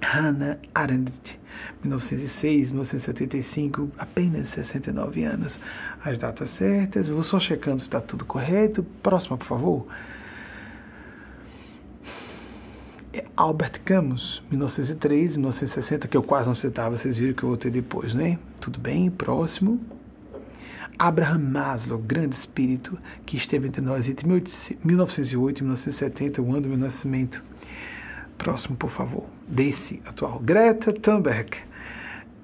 Hannah Arendt, 1906, 1975, apenas 69 anos. As datas certas, vou só checando se está tudo correto. Próxima, por favor. É Albert Camus, 1903, 1960, que eu quase não citava, vocês viram que eu vou ter depois, né? Tudo bem, próximo. Abraham Maslow, grande espírito que esteve entre nós entre 1908 e 1970, o ano do meu nascimento. Próximo, por favor. Desse atual. Greta Thunberg,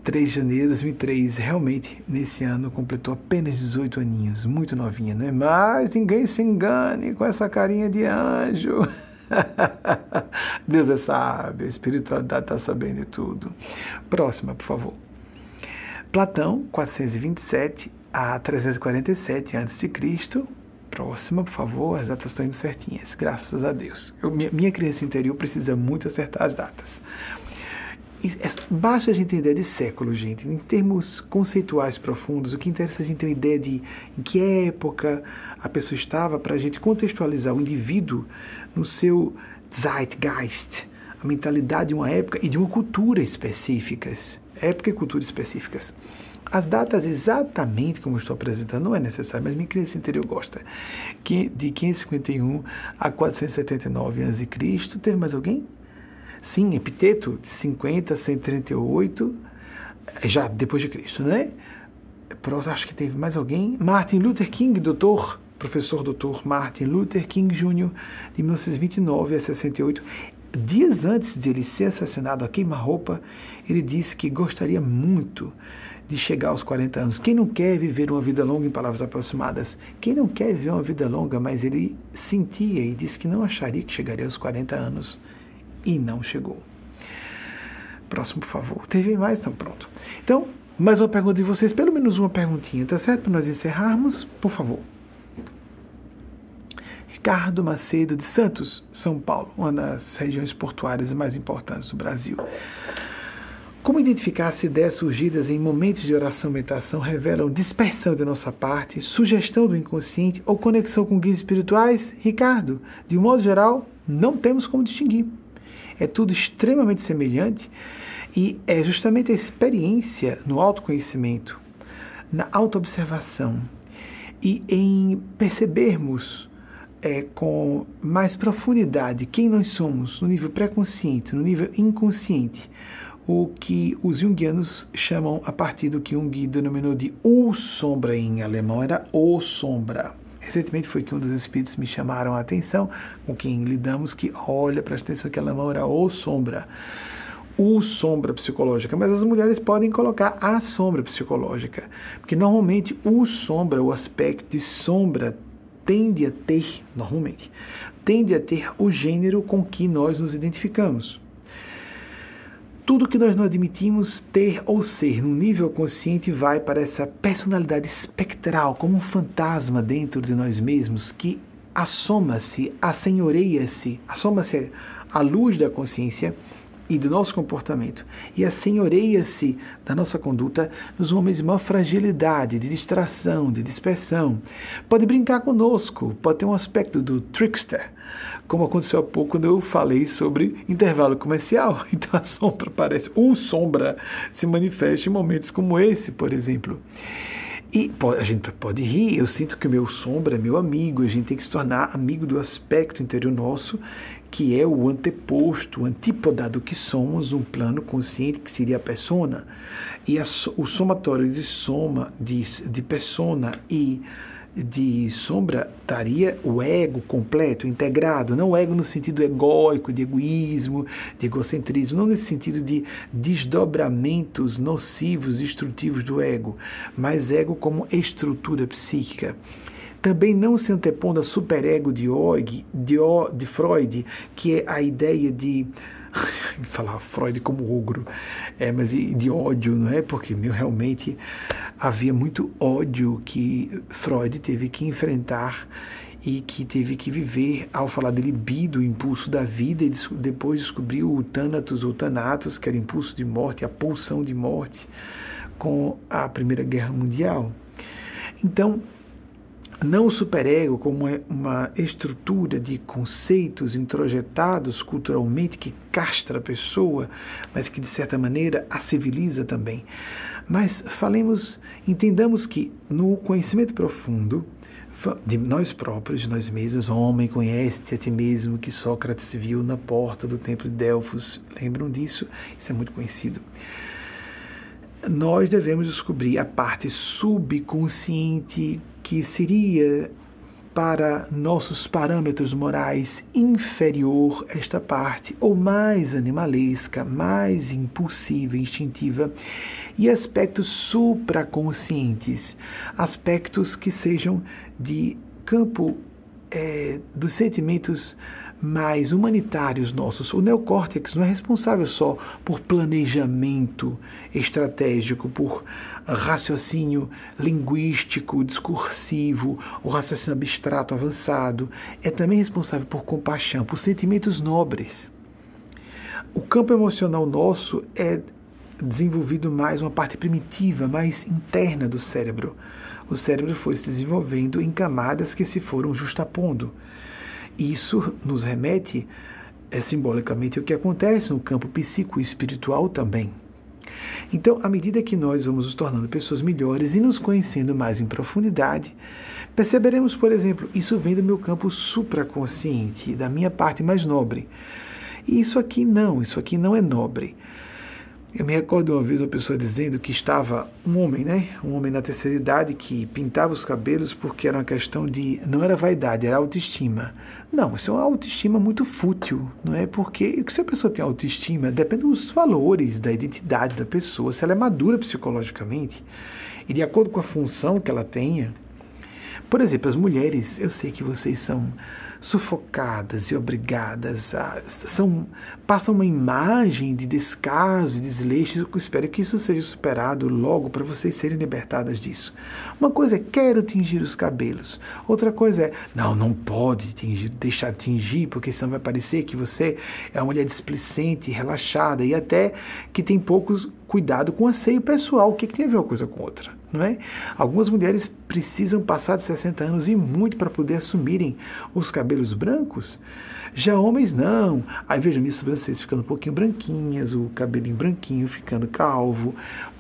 3 de janeiro de 2003. Realmente, nesse ano, completou apenas 18 aninhos. Muito novinha, né? Mas ninguém se engane com essa carinha de anjo. [LAUGHS] Deus é sábio, a espiritualidade está sabendo de tudo. Próxima, por favor. Platão, 427 a 347 a.C. Próxima, por favor, as datas estão indo certinhas, graças a Deus. Eu, minha, minha criança interior precisa muito acertar as datas. É, basta a gente ter ideia de século, gente. Em termos conceituais profundos, o que interessa é a gente ter uma ideia de em que época a pessoa estava para a gente contextualizar o indivíduo no seu Zeitgeist, a mentalidade de uma época e de uma cultura específicas. Época e cultura específicas. As datas exatamente como estou apresentando não é necessário, mas minha criança interior gosta. De 551 a 479 a.C. Teve mais alguém? Sim, Epiteto, de 50 a 138, já depois de Cristo, né? Acho que teve mais alguém. Martin Luther King, doutor, professor doutor Martin Luther King Jr., de 1929 a 68. Dias antes de ele ser assassinado a queima-roupa, ele disse que gostaria muito de chegar aos 40 anos. Quem não quer viver uma vida longa, em palavras aproximadas? Quem não quer viver uma vida longa, mas ele sentia e disse que não acharia que chegaria aos 40 anos e não chegou. Próximo, por favor. Teve mais? Então, pronto. Então, mais uma pergunta de vocês, pelo menos uma perguntinha, tá certo? Para nós encerrarmos, por favor. Ricardo Macedo de Santos, São Paulo, uma das regiões portuárias mais importantes do Brasil. Como identificar se ideias surgidas em momentos de oração e meditação revelam dispersão de nossa parte, sugestão do inconsciente ou conexão com guias espirituais? Ricardo, de um modo geral, não temos como distinguir. É tudo extremamente semelhante e é justamente a experiência no autoconhecimento, na autoobservação e em percebermos é, com mais profundidade quem nós somos no nível pré-consciente, no nível inconsciente o que os jungianos chamam, a partir do que Jung denominou de O Sombra em alemão, era O Sombra. Recentemente foi que um dos espíritos me chamaram a atenção, com quem lidamos, que olha, presta atenção que alemão era O Sombra. O sombra psicológica, mas as mulheres podem colocar a sombra psicológica, porque normalmente o sombra, o aspecto de sombra, tende a ter, normalmente, tende a ter o gênero com que nós nos identificamos. Tudo que nós não admitimos ter ou ser no nível consciente vai para essa personalidade espectral, como um fantasma dentro de nós mesmos que assoma-se, assenhoreia-se, assoma-se à luz da consciência e do nosso comportamento e assenhoreia-se da nossa conduta nos momentos de maior fragilidade, de distração, de dispersão. Pode brincar conosco, pode ter um aspecto do trickster, como aconteceu há pouco quando eu falei sobre intervalo comercial. [LAUGHS] Então a sombra parece, ou sombra se manifesta em momentos como esse, por exemplo. E a gente pode rir, eu sinto que o meu sombra é meu amigo, a gente tem que se tornar amigo do aspecto interior nosso, que é o anteposto, o antípoda do que somos, um plano consciente que seria a persona. E a, o somatório de soma, de, de persona e de sombra daria o ego completo, integrado, não o ego no sentido egóico, de egoísmo, de egocentrismo, não nesse sentido de desdobramentos nocivos, destrutivos do ego, mas ego como estrutura psíquica. Também não se antepondo ao superego de, de, o, de Freud, que é a ideia de [LAUGHS] falar Freud como ogro, é, mas de ódio, não é? Porque meu, realmente havia muito ódio que Freud teve que enfrentar e que teve que viver ao falar de libido, o impulso da vida, e depois descobriu o Thanatos ou Thanatos, que era o impulso de morte, a pulsão de morte, com a Primeira Guerra Mundial. Então, não o superego como uma estrutura de conceitos introjetados culturalmente que castra a pessoa, mas que de certa maneira a civiliza também. Mas falemos, entendamos que no conhecimento profundo de nós próprios, de nós mesmos, homem, conhece a ti mesmo que Sócrates viu na porta do templo de Delfos. Lembram disso? Isso é muito conhecido nós devemos descobrir a parte subconsciente que seria para nossos parâmetros morais inferior esta parte, ou mais animalesca, mais impulsiva, instintiva, e aspectos supraconscientes, aspectos que sejam de campo é, dos sentimentos mais humanitários nossos. O neocórtex não é responsável só por planejamento estratégico, por raciocínio linguístico, discursivo, o raciocínio abstrato avançado. É também responsável por compaixão, por sentimentos nobres. O campo emocional nosso é desenvolvido mais uma parte primitiva, mais interna do cérebro. O cérebro foi se desenvolvendo em camadas que se foram justapondo. Isso nos remete é, simbolicamente ao que acontece no campo psico-espiritual também. Então, à medida que nós vamos nos tornando pessoas melhores e nos conhecendo mais em profundidade, perceberemos, por exemplo, isso vem do meu campo supraconsciente, da minha parte mais nobre. E isso aqui não, isso aqui não é nobre. Eu me recordo uma vez uma pessoa dizendo que estava um homem, né? Um homem na terceira idade que pintava os cabelos porque era uma questão de. não era vaidade, era autoestima. Não, isso é uma autoestima muito fútil, não é? Porque se a pessoa tem autoestima, depende dos valores, da identidade da pessoa, se ela é madura psicologicamente e de acordo com a função que ela tenha. Por exemplo, as mulheres, eu sei que vocês são sufocadas e obrigadas a, são passam uma imagem de descaso e desleixo. Eu espero que isso seja superado logo para vocês serem libertadas disso. Uma coisa é quero tingir os cabelos, outra coisa é não, não pode tingir, deixar de tingir, porque senão vai parecer que você é uma mulher displicente, relaxada e até que tem poucos cuidado com o asseio pessoal. O que, que tem a ver uma coisa com outra? É? Algumas mulheres precisam passar de 60 anos e muito para poder assumirem os cabelos brancos. Já homens não. Aí veja minhas sobrancelhas ficando um pouquinho branquinhas, o cabelinho branquinho ficando calvo.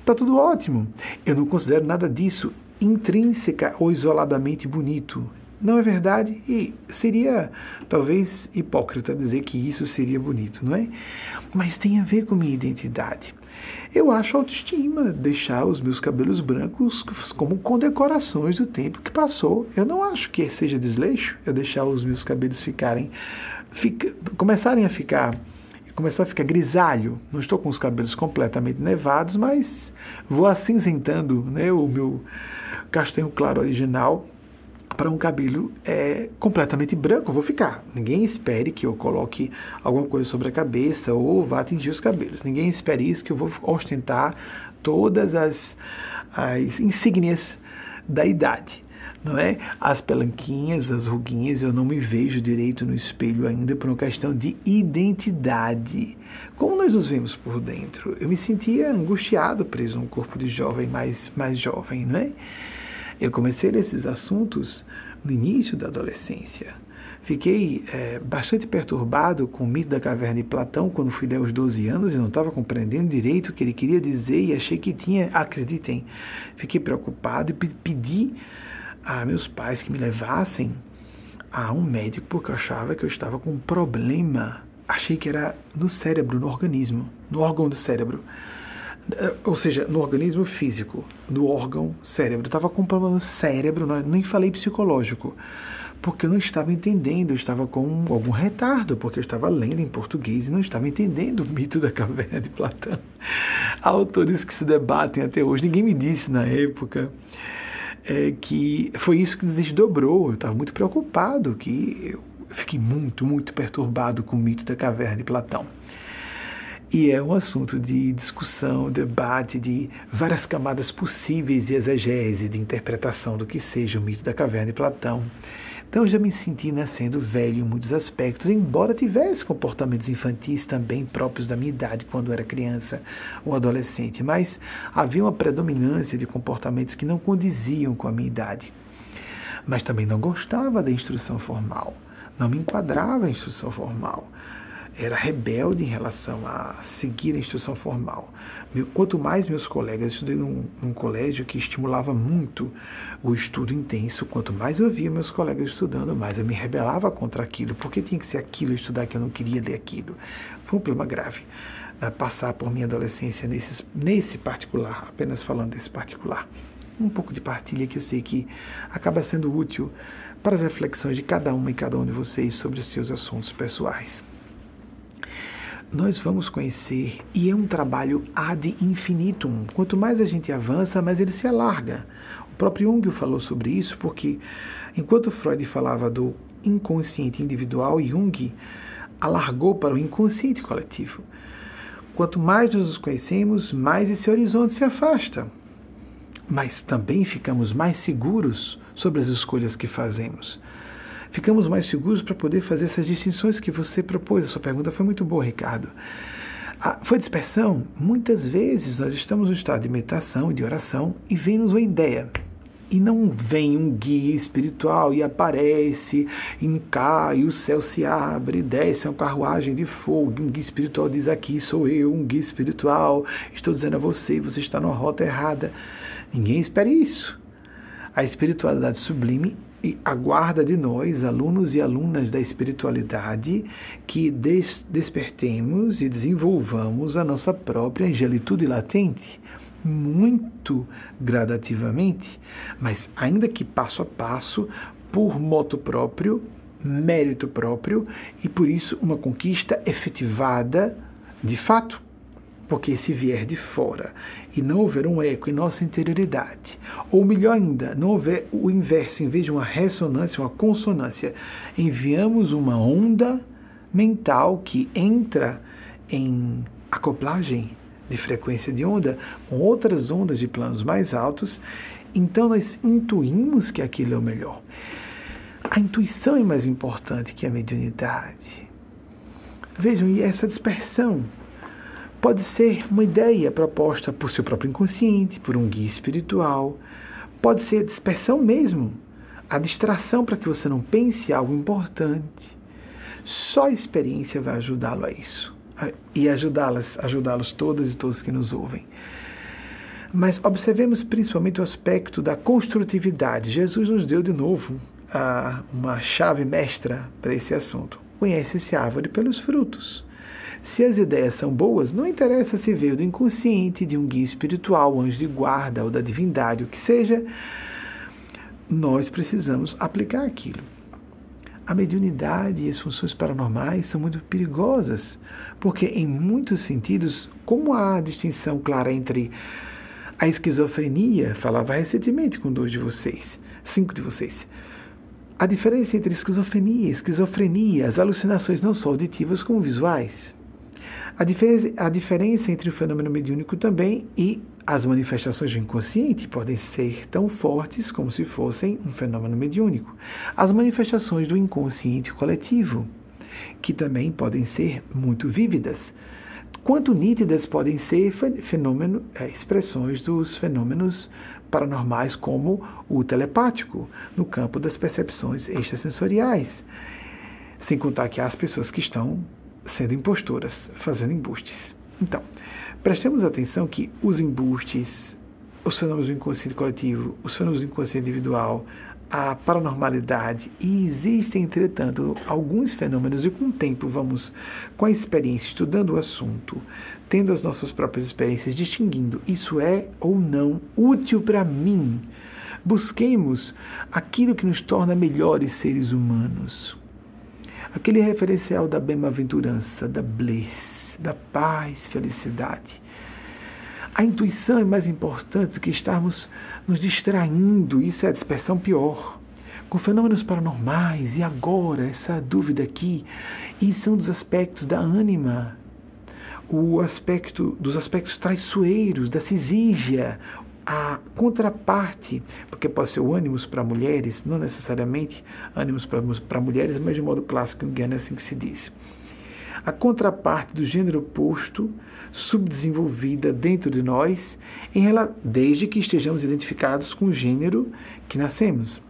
Tá tudo ótimo. Eu não considero nada disso intrínseca ou isoladamente bonito. Não é verdade? E seria talvez hipócrita dizer que isso seria bonito, não é? Mas tem a ver com minha identidade. Eu acho autoestima deixar os meus cabelos brancos como condecorações do tempo que passou. Eu não acho que seja desleixo eu deixar os meus cabelos ficarem fica, começarem a ficar começar a ficar grisalho. Não estou com os cabelos completamente nevados, mas vou acinzentando né, o meu castanho claro original para um cabelo é, completamente branco, vou ficar. Ninguém espere que eu coloque alguma coisa sobre a cabeça ou vá atingir os cabelos. Ninguém espere isso, que eu vou ostentar todas as, as insígnias da idade. Não é? As pelanquinhas, as ruguinhas, eu não me vejo direito no espelho ainda por uma questão de identidade. Como nós nos vemos por dentro? Eu me sentia angustiado preso num corpo de jovem mais, mais jovem, não é? Eu comecei esses assuntos no início da adolescência. Fiquei é, bastante perturbado com o mito da caverna de Platão quando fui ler aos 12 anos e não estava compreendendo direito o que ele queria dizer e achei que tinha, acreditem, fiquei preocupado e pedi a meus pais que me levassem a um médico porque eu achava que eu estava com um problema. Achei que era no cérebro, no organismo, no órgão do cérebro. É, ou seja, no organismo físico, no órgão cérebro. Eu estava com um problema no cérebro, não, nem falei psicológico, porque eu não estava entendendo, eu estava com algum retardo, porque eu estava lendo em português e não estava entendendo o mito da caverna de Platão. Há autores que se debatem até hoje, ninguém me disse na época é, que foi isso que desdobrou. Eu estava muito preocupado, que eu fiquei muito, muito perturbado com o mito da caverna de Platão. E é um assunto de discussão, debate, de várias camadas possíveis de exegese, de interpretação do que seja o mito da caverna de Platão. Então eu já me senti nascendo velho em muitos aspectos, embora tivesse comportamentos infantis também próprios da minha idade quando era criança ou adolescente, mas havia uma predominância de comportamentos que não condiziam com a minha idade. Mas também não gostava da instrução formal, não me enquadrava a instrução formal era rebelde em relação a seguir a instrução formal. Quanto mais meus colegas, eu estudei num, num, colégio que estimulava muito o estudo intenso, quanto mais eu via meus colegas estudando, mais eu me rebelava contra aquilo, porque tinha que ser aquilo, estudar que eu não queria ler aquilo. Foi um problema grave uh, passar por minha adolescência nesse, nesse particular, apenas falando desse particular. Um pouco de partilha que eu sei que acaba sendo útil para as reflexões de cada uma e cada um de vocês sobre os seus assuntos pessoais nós vamos conhecer, e é um trabalho ad infinitum. Quanto mais a gente avança, mais ele se alarga. O próprio Jung falou sobre isso, porque enquanto Freud falava do inconsciente individual, Jung alargou para o inconsciente coletivo. Quanto mais nós nos conhecemos, mais esse horizonte se afasta. Mas também ficamos mais seguros sobre as escolhas que fazemos ficamos mais seguros para poder fazer essas distinções que você propôs. A sua pergunta foi muito boa, Ricardo. Ah, foi dispersão? Muitas vezes nós estamos no estado de meditação e de oração e vem-nos uma ideia. E não vem um guia espiritual e aparece, e cai, e o céu se abre, desce uma carruagem de fogo, um guia espiritual diz aqui, sou eu, um guia espiritual, estou dizendo a você, você está numa rota errada. Ninguém espera isso. A espiritualidade sublime e aguarda de nós, alunos e alunas da espiritualidade, que des despertemos e desenvolvamos a nossa própria angelitude latente, muito gradativamente, mas ainda que passo a passo, por moto próprio, mérito próprio e por isso uma conquista efetivada de fato. Porque se vier de fora e não houver um eco em nossa interioridade, ou melhor ainda, não houver o inverso, em vez de uma ressonância, uma consonância, enviamos uma onda mental que entra em acoplagem de frequência de onda com outras ondas de planos mais altos, então nós intuímos que aquilo é o melhor. A intuição é mais importante que a mediunidade. Vejam, e essa dispersão pode ser uma ideia proposta por seu próprio inconsciente, por um guia espiritual, pode ser dispersão mesmo, a distração para que você não pense algo importante. Só a experiência vai ajudá-lo a isso e ajudá-las, ajudá-los todas e todos que nos ouvem. Mas observemos principalmente o aspecto da construtividade. Jesus nos deu de novo a, uma chave mestra para esse assunto. Conhece-se a árvore pelos frutos. Se as ideias são boas, não interessa se veio do inconsciente, de um guia espiritual, anjo de guarda ou da divindade, o que seja, nós precisamos aplicar aquilo. A mediunidade e as funções paranormais são muito perigosas, porque, em muitos sentidos, como há a distinção clara entre a esquizofrenia, falava recentemente com dois de vocês, cinco de vocês, a diferença entre esquizofrenia esquizofrenia, as alucinações não só auditivas como visuais. A, difer a diferença entre o fenômeno mediúnico também e as manifestações do inconsciente podem ser tão fortes como se fossem um fenômeno mediúnico. As manifestações do inconsciente coletivo, que também podem ser muito vívidas. Quanto nítidas podem ser fenômeno, é, expressões dos fenômenos paranormais, como o telepático, no campo das percepções extrasensoriais. Sem contar que há as pessoas que estão sendo impostoras, fazendo embustes. Então, Prestemos atenção que os embustes, os fenômenos do inconsciente coletivo, os fenômenos do inconsciente individual, a paranormalidade, e existem, entretanto, alguns fenômenos, e com o tempo vamos, com a experiência, estudando o assunto, tendo as nossas próprias experiências, distinguindo isso é ou não útil para mim. Busquemos aquilo que nos torna melhores seres humanos. Aquele referencial da bem-aventurança, da bliss da paz, felicidade. A intuição é mais importante do que estarmos nos distraindo, isso é a dispersão pior. Com fenômenos paranormais, e agora, essa dúvida aqui, isso é um dos aspectos da ânima, o aspecto dos aspectos traiçoeiros, da cisígia, a contraparte, porque pode ser o ânimos para mulheres, não necessariamente ânimos para mulheres, mas de modo clássico em Guiana é assim que se diz a contraparte do gênero oposto, subdesenvolvida dentro de nós, desde que estejamos identificados com o gênero que nascemos.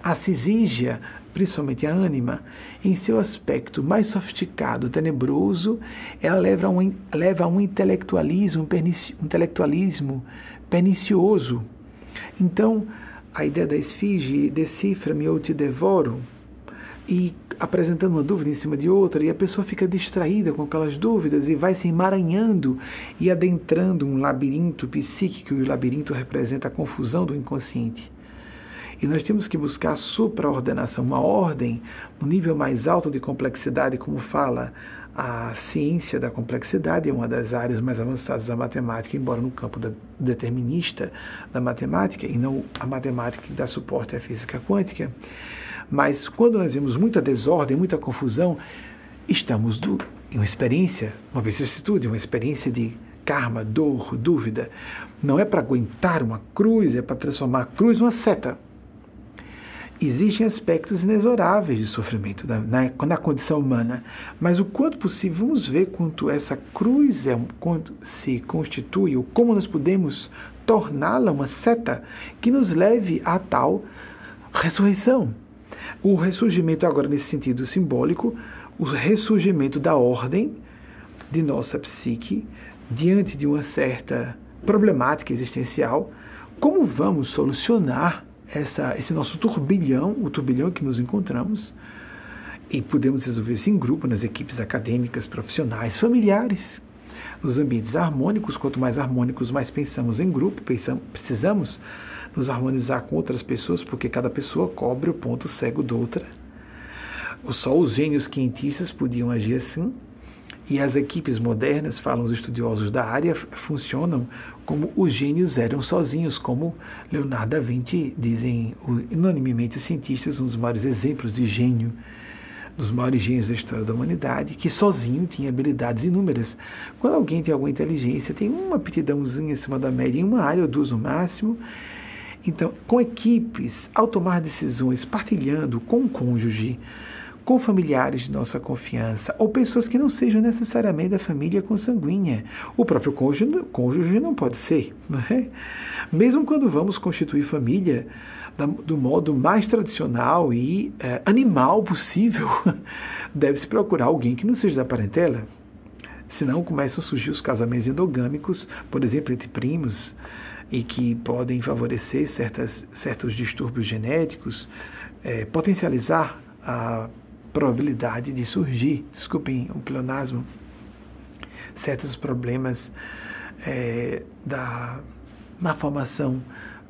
A cisígia, principalmente a ânima, em seu aspecto mais sofisticado, tenebroso, ela leva a um, leva a um intelectualismo, pernici, intelectualismo pernicioso. Então, a ideia da esfinge, decifra-me ou te devoro, e apresentando uma dúvida em cima de outra, e a pessoa fica distraída com aquelas dúvidas e vai se emaranhando e adentrando um labirinto psíquico, e o labirinto representa a confusão do inconsciente. E nós temos que buscar a supraordenação, uma ordem no nível mais alto de complexidade, como fala a ciência da complexidade, é uma das áreas mais avançadas da matemática, embora no campo da, determinista da matemática, e não a matemática que dá suporte à física quântica. Mas quando nós vemos muita desordem, muita confusão, estamos do, em uma experiência, uma vicissitude, uma experiência de karma, dor, dúvida. Não é para aguentar uma cruz, é para transformar a cruz numa seta. Existem aspectos inexoráveis de sofrimento na, na, na, condição humana, mas o quanto possível, vamos ver quanto essa cruz é, quanto se constitui, ou como nós podemos torná-la uma seta que nos leve a tal ressurreição. O ressurgimento, agora nesse sentido simbólico, o ressurgimento da ordem de nossa psique diante de uma certa problemática existencial, como vamos solucionar essa, esse nosso turbilhão, o turbilhão que nos encontramos, e podemos resolver isso em grupo, nas equipes acadêmicas, profissionais, familiares, nos ambientes harmônicos. Quanto mais harmônicos, mais pensamos em grupo, precisamos nos harmonizar com outras pessoas, porque cada pessoa cobre o ponto cego de outra. Só os gênios quentistas podiam agir assim. E as equipes modernas, falam os estudiosos da área, funcionam como os gênios eram sozinhos, como Leonardo da Vinci, dizem unanimemente os cientistas, um dos maiores exemplos de gênio, dos maiores gênios da história da humanidade, que sozinho tinha habilidades inúmeras. Quando alguém tem alguma inteligência, tem uma aptidãozinha acima da média em uma área ou duas no máximo, então, com equipes, ao tomar decisões, partilhando com o cônjuge, com familiares de nossa confiança, ou pessoas que não sejam necessariamente da família consanguínea. O próprio cônjuge, cônjuge não pode ser, não é? Mesmo quando vamos constituir família do modo mais tradicional e é, animal possível, [LAUGHS] deve-se procurar alguém que não seja da parentela. Senão começam a surgir os casamentos endogâmicos, por exemplo, entre primos, e que podem favorecer certas, certos distúrbios genéticos, é, potencializar a probabilidade de surgir, desculpem o pleonasmo, certos problemas é, da, na formação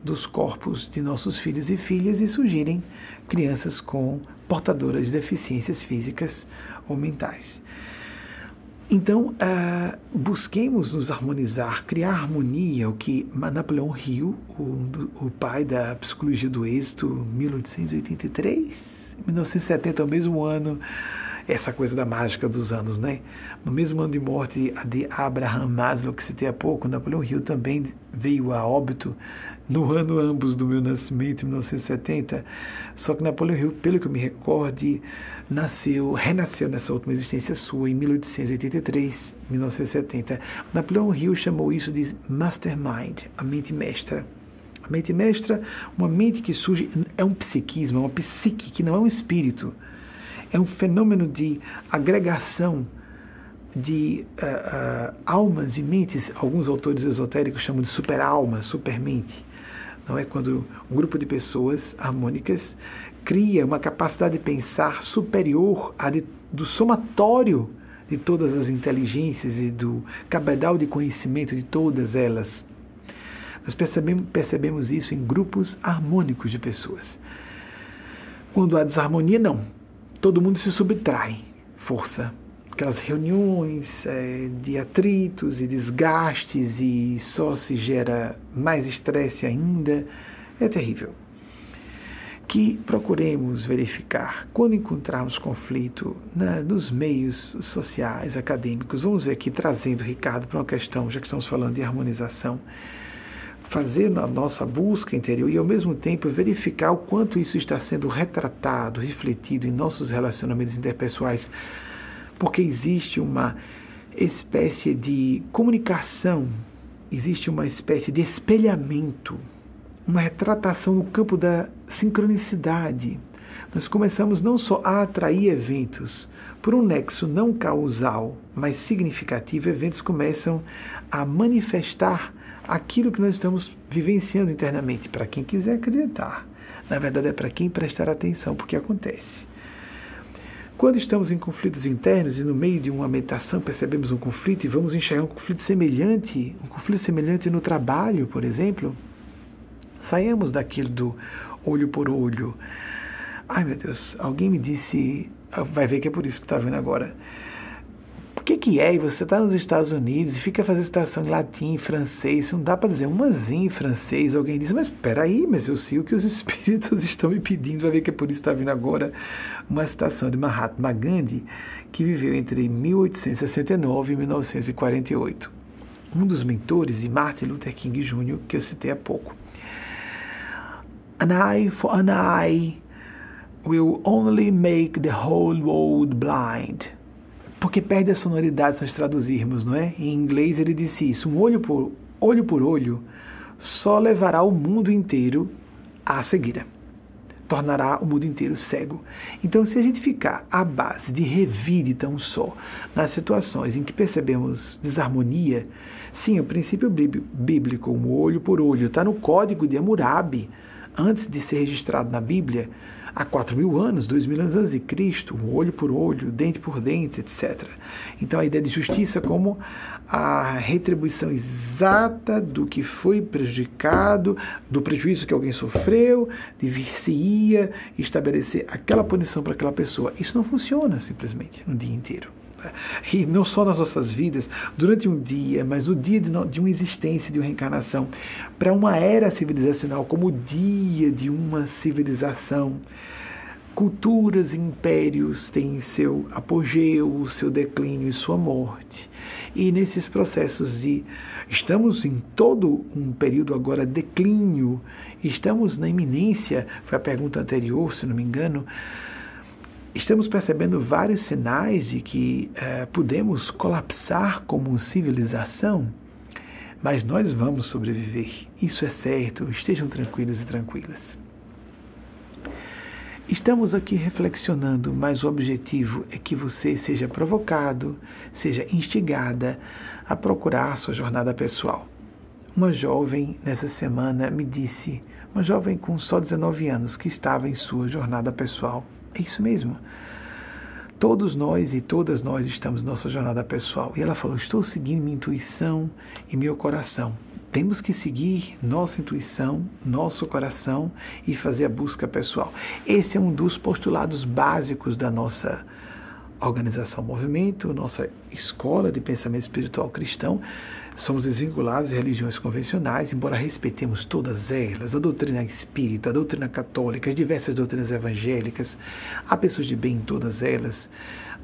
dos corpos de nossos filhos e filhas e surgirem crianças com portadoras de deficiências físicas ou mentais. Então, uh, busquemos nos harmonizar, criar harmonia, o que Napoleão Hill, o, o pai da psicologia do êxito, 1883, 1970, o mesmo ano, essa coisa da mágica dos anos, né? No mesmo ano de morte de Abraham Maslow, que citei há pouco, Napoleão Hill também veio a óbito no ano ambos do meu nascimento, em 1970. Só que Napoleão Hill, pelo que eu me recorde, nasceu, renasceu nessa última existência sua em 1883, 1970. Napoleão Hill chamou isso de mastermind, a mente mestra. A mente mestra, uma mente que surge, é um psiquismo, é uma psique, que não é um espírito. É um fenômeno de agregação de uh, uh, almas e mentes, alguns autores esotéricos chamam de super-alma, super-mente. Não é quando um grupo de pessoas harmônicas cria uma capacidade de pensar superior à de, do somatório de todas as inteligências e do cabedal de conhecimento de todas elas. Nós percebemos, percebemos isso em grupos harmônicos de pessoas. Quando há desarmonia, não. Todo mundo se subtrai. Força. Aquelas reuniões é, de atritos e desgastes e só se gera mais estresse ainda. É terrível que procuremos verificar quando encontrarmos conflito né, nos meios sociais, acadêmicos. Vamos ver aqui, trazendo Ricardo para uma questão, já que estamos falando de harmonização, fazer a nossa busca interior e, ao mesmo tempo, verificar o quanto isso está sendo retratado, refletido em nossos relacionamentos interpessoais, porque existe uma espécie de comunicação, existe uma espécie de espelhamento uma retratação no campo da sincronicidade. Nós começamos não só a atrair eventos, por um nexo não causal, mas significativo, eventos começam a manifestar aquilo que nós estamos vivenciando internamente, para quem quiser acreditar. Na verdade, é para quem prestar atenção, porque acontece. Quando estamos em conflitos internos e no meio de uma meditação percebemos um conflito e vamos enxergar um conflito semelhante, um conflito semelhante no trabalho, por exemplo, Saímos daquilo do olho por olho. Ai meu Deus, alguém me disse, vai ver que é por isso que está vendo agora. Que, que é? E você está nos Estados Unidos e fica fazendo citação em latim, em francês, não dá para dizer umazinho em francês. Alguém diz, mas peraí, mas eu sei o que os [LAUGHS] espíritos estão me pedindo, vai ver que é por isso que está vindo agora uma citação de Mahatma Gandhi, que viveu entre 1869 e 1948. Um dos mentores de Martin Luther King Jr., que eu citei há pouco. An eye for an eye will only make the whole world blind. Porque perde a sonoridade se nós traduzirmos, não é? Em inglês ele disse isso: um olho por olho, por olho só levará o mundo inteiro à cegueira. Tornará o mundo inteiro cego. Então, se a gente ficar à base de revire tão só nas situações em que percebemos desarmonia, sim, o princípio bíblico, um olho por olho, está no código de Hammurabi antes de ser registrado na Bíblia, há 4 mil anos, 2 mil anos antes de Cristo, olho por olho, dente por dente, etc. Então a ideia de justiça como a retribuição exata do que foi prejudicado, do prejuízo que alguém sofreu, devia-se estabelecer aquela punição para aquela pessoa. Isso não funciona simplesmente no dia inteiro. e não só nas nossas vidas, durante um dia, mas no dia de, de uma existência, de uma reencarnação, para uma era civilizacional, como o dia de uma civilização. Culturas e impérios têm seu apogeu, seu declínio e sua morte. E nesses processos de. Estamos em todo um período agora de declínio, estamos na iminência, foi a pergunta anterior, se não me engano, estamos percebendo vários sinais de que é, podemos colapsar como civilização, mas nós vamos sobreviver. Isso é certo. Estejam tranquilos e tranquilas. Estamos aqui reflexionando, mas o objetivo é que você seja provocado, seja instigada a procurar sua jornada pessoal. Uma jovem nessa semana me disse, uma jovem com só 19 anos que estava em sua jornada pessoal é isso mesmo. Todos nós e todas nós estamos na nossa jornada pessoal. E ela falou: Estou seguindo minha intuição e meu coração. Temos que seguir nossa intuição, nosso coração e fazer a busca pessoal. Esse é um dos postulados básicos da nossa organização movimento, nossa escola de pensamento espiritual cristão, somos desvinculados de religiões convencionais, embora respeitemos todas elas, a doutrina espírita, a doutrina católica, as diversas doutrinas evangélicas, há pessoas de bem em todas elas.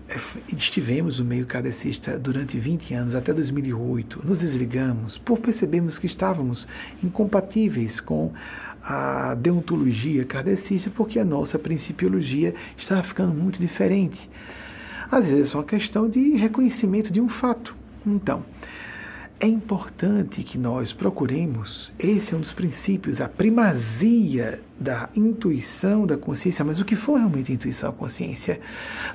É, estivemos no meio kardecista durante 20 anos, até 2008. Nos desligamos por percebermos que estávamos incompatíveis com a deontologia kardecista, porque a nossa principiologia estava ficando muito diferente. Às vezes é só uma questão de reconhecimento de um fato. Então, é importante que nós procuremos, esse é um dos princípios, a primazia da intuição, da consciência, mas o que for realmente intuição, a consciência?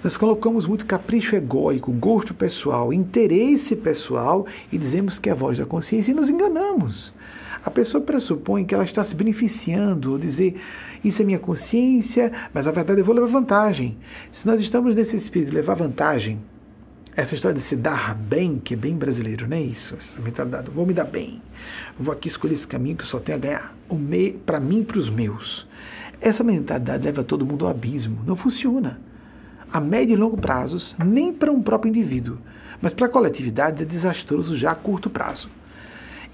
Nós colocamos muito capricho egóico, gosto pessoal, interesse pessoal e dizemos que é a voz da consciência e nos enganamos. A pessoa pressupõe que ela está se beneficiando, ou dizer, isso é minha consciência, mas na verdade eu vou levar vantagem. Se nós estamos nesse espírito de levar vantagem, essa história de se dar bem, que é bem brasileiro, não é isso? Essa mentalidade, vou me dar bem, vou aqui escolher esse caminho que só tenho a ganhar, para mim e para os meus. Essa mentalidade leva todo mundo ao abismo, não funciona. A médio e longo prazos, nem para um próprio indivíduo, mas para a coletividade é desastroso já a curto prazo.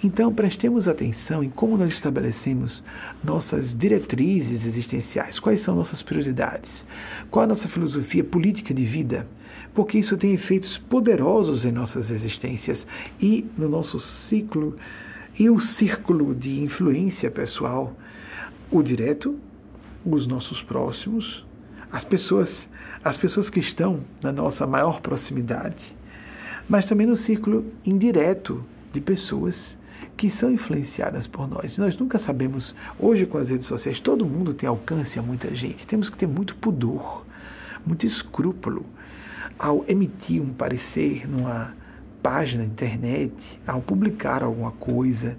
Então, prestemos atenção em como nós estabelecemos nossas diretrizes existenciais, quais são nossas prioridades, qual a nossa filosofia política de vida, porque isso tem efeitos poderosos em nossas existências e no nosso ciclo e o círculo de influência pessoal, o direto, os nossos próximos, as pessoas, as pessoas que estão na nossa maior proximidade, mas também no círculo indireto de pessoas que são influenciadas por nós. Nós nunca sabemos, hoje com as redes sociais, todo mundo tem alcance a muita gente. Temos que ter muito pudor, muito escrúpulo ao emitir um parecer numa página internet, ao publicar alguma coisa,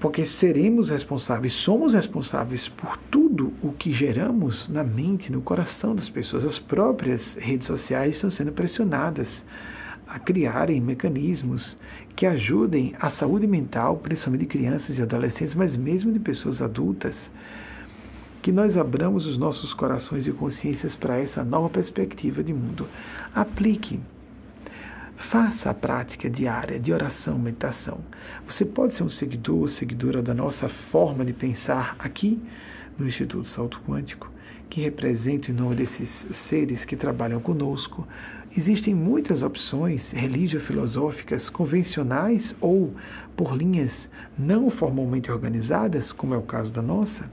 porque seremos responsáveis, somos responsáveis por tudo o que geramos na mente, no coração das pessoas. As próprias redes sociais estão sendo pressionadas a criarem mecanismos que ajudem a saúde mental, principalmente de crianças e adolescentes, mas mesmo de pessoas adultas, que nós abramos os nossos corações e consciências para essa nova perspectiva de mundo. Aplique. Faça a prática diária de oração, meditação. Você pode ser um seguidor ou seguidora da nossa forma de pensar aqui no Instituto Salto Quântico, que representa em nome desses seres que trabalham conosco, Existem muitas opções religio-filosóficas convencionais ou por linhas não formalmente organizadas, como é o caso da nossa,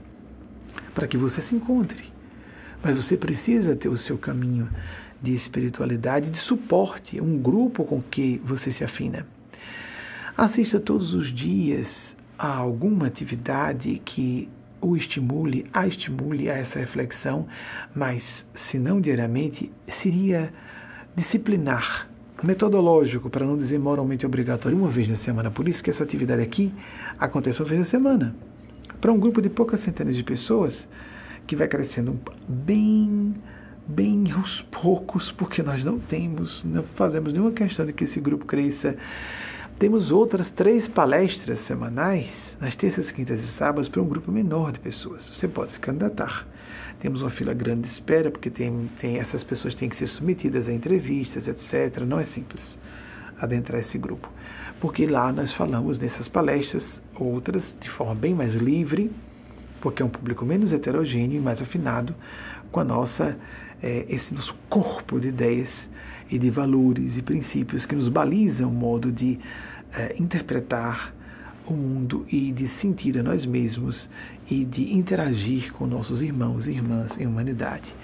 para que você se encontre. Mas você precisa ter o seu caminho de espiritualidade, de suporte, um grupo com que você se afina. Assista todos os dias a alguma atividade que o estimule, a estimule a essa reflexão, mas se não diariamente, seria disciplinar, metodológico, para não dizer moralmente obrigatório, uma vez na semana. Por isso que essa atividade aqui acontece uma vez na semana. Para um grupo de poucas centenas de pessoas, que vai crescendo bem, bem aos poucos, porque nós não temos, não fazemos nenhuma questão de que esse grupo cresça Temos outras três palestras semanais, nas terças, quintas e sábados, para um grupo menor de pessoas. Você pode se candidatar. Temos uma fila grande de espera, porque tem, tem, essas pessoas têm que ser submetidas a entrevistas, etc. Não é simples adentrar esse grupo. Porque lá nós falamos nessas palestras, outras de forma bem mais livre, porque é um público menos heterogêneo e mais afinado com a nossa, é, esse nosso corpo de ideias e de valores e princípios que nos balizam o modo de é, interpretar o mundo e de sentir a nós mesmos e de interagir com nossos irmãos e irmãs em humanidade.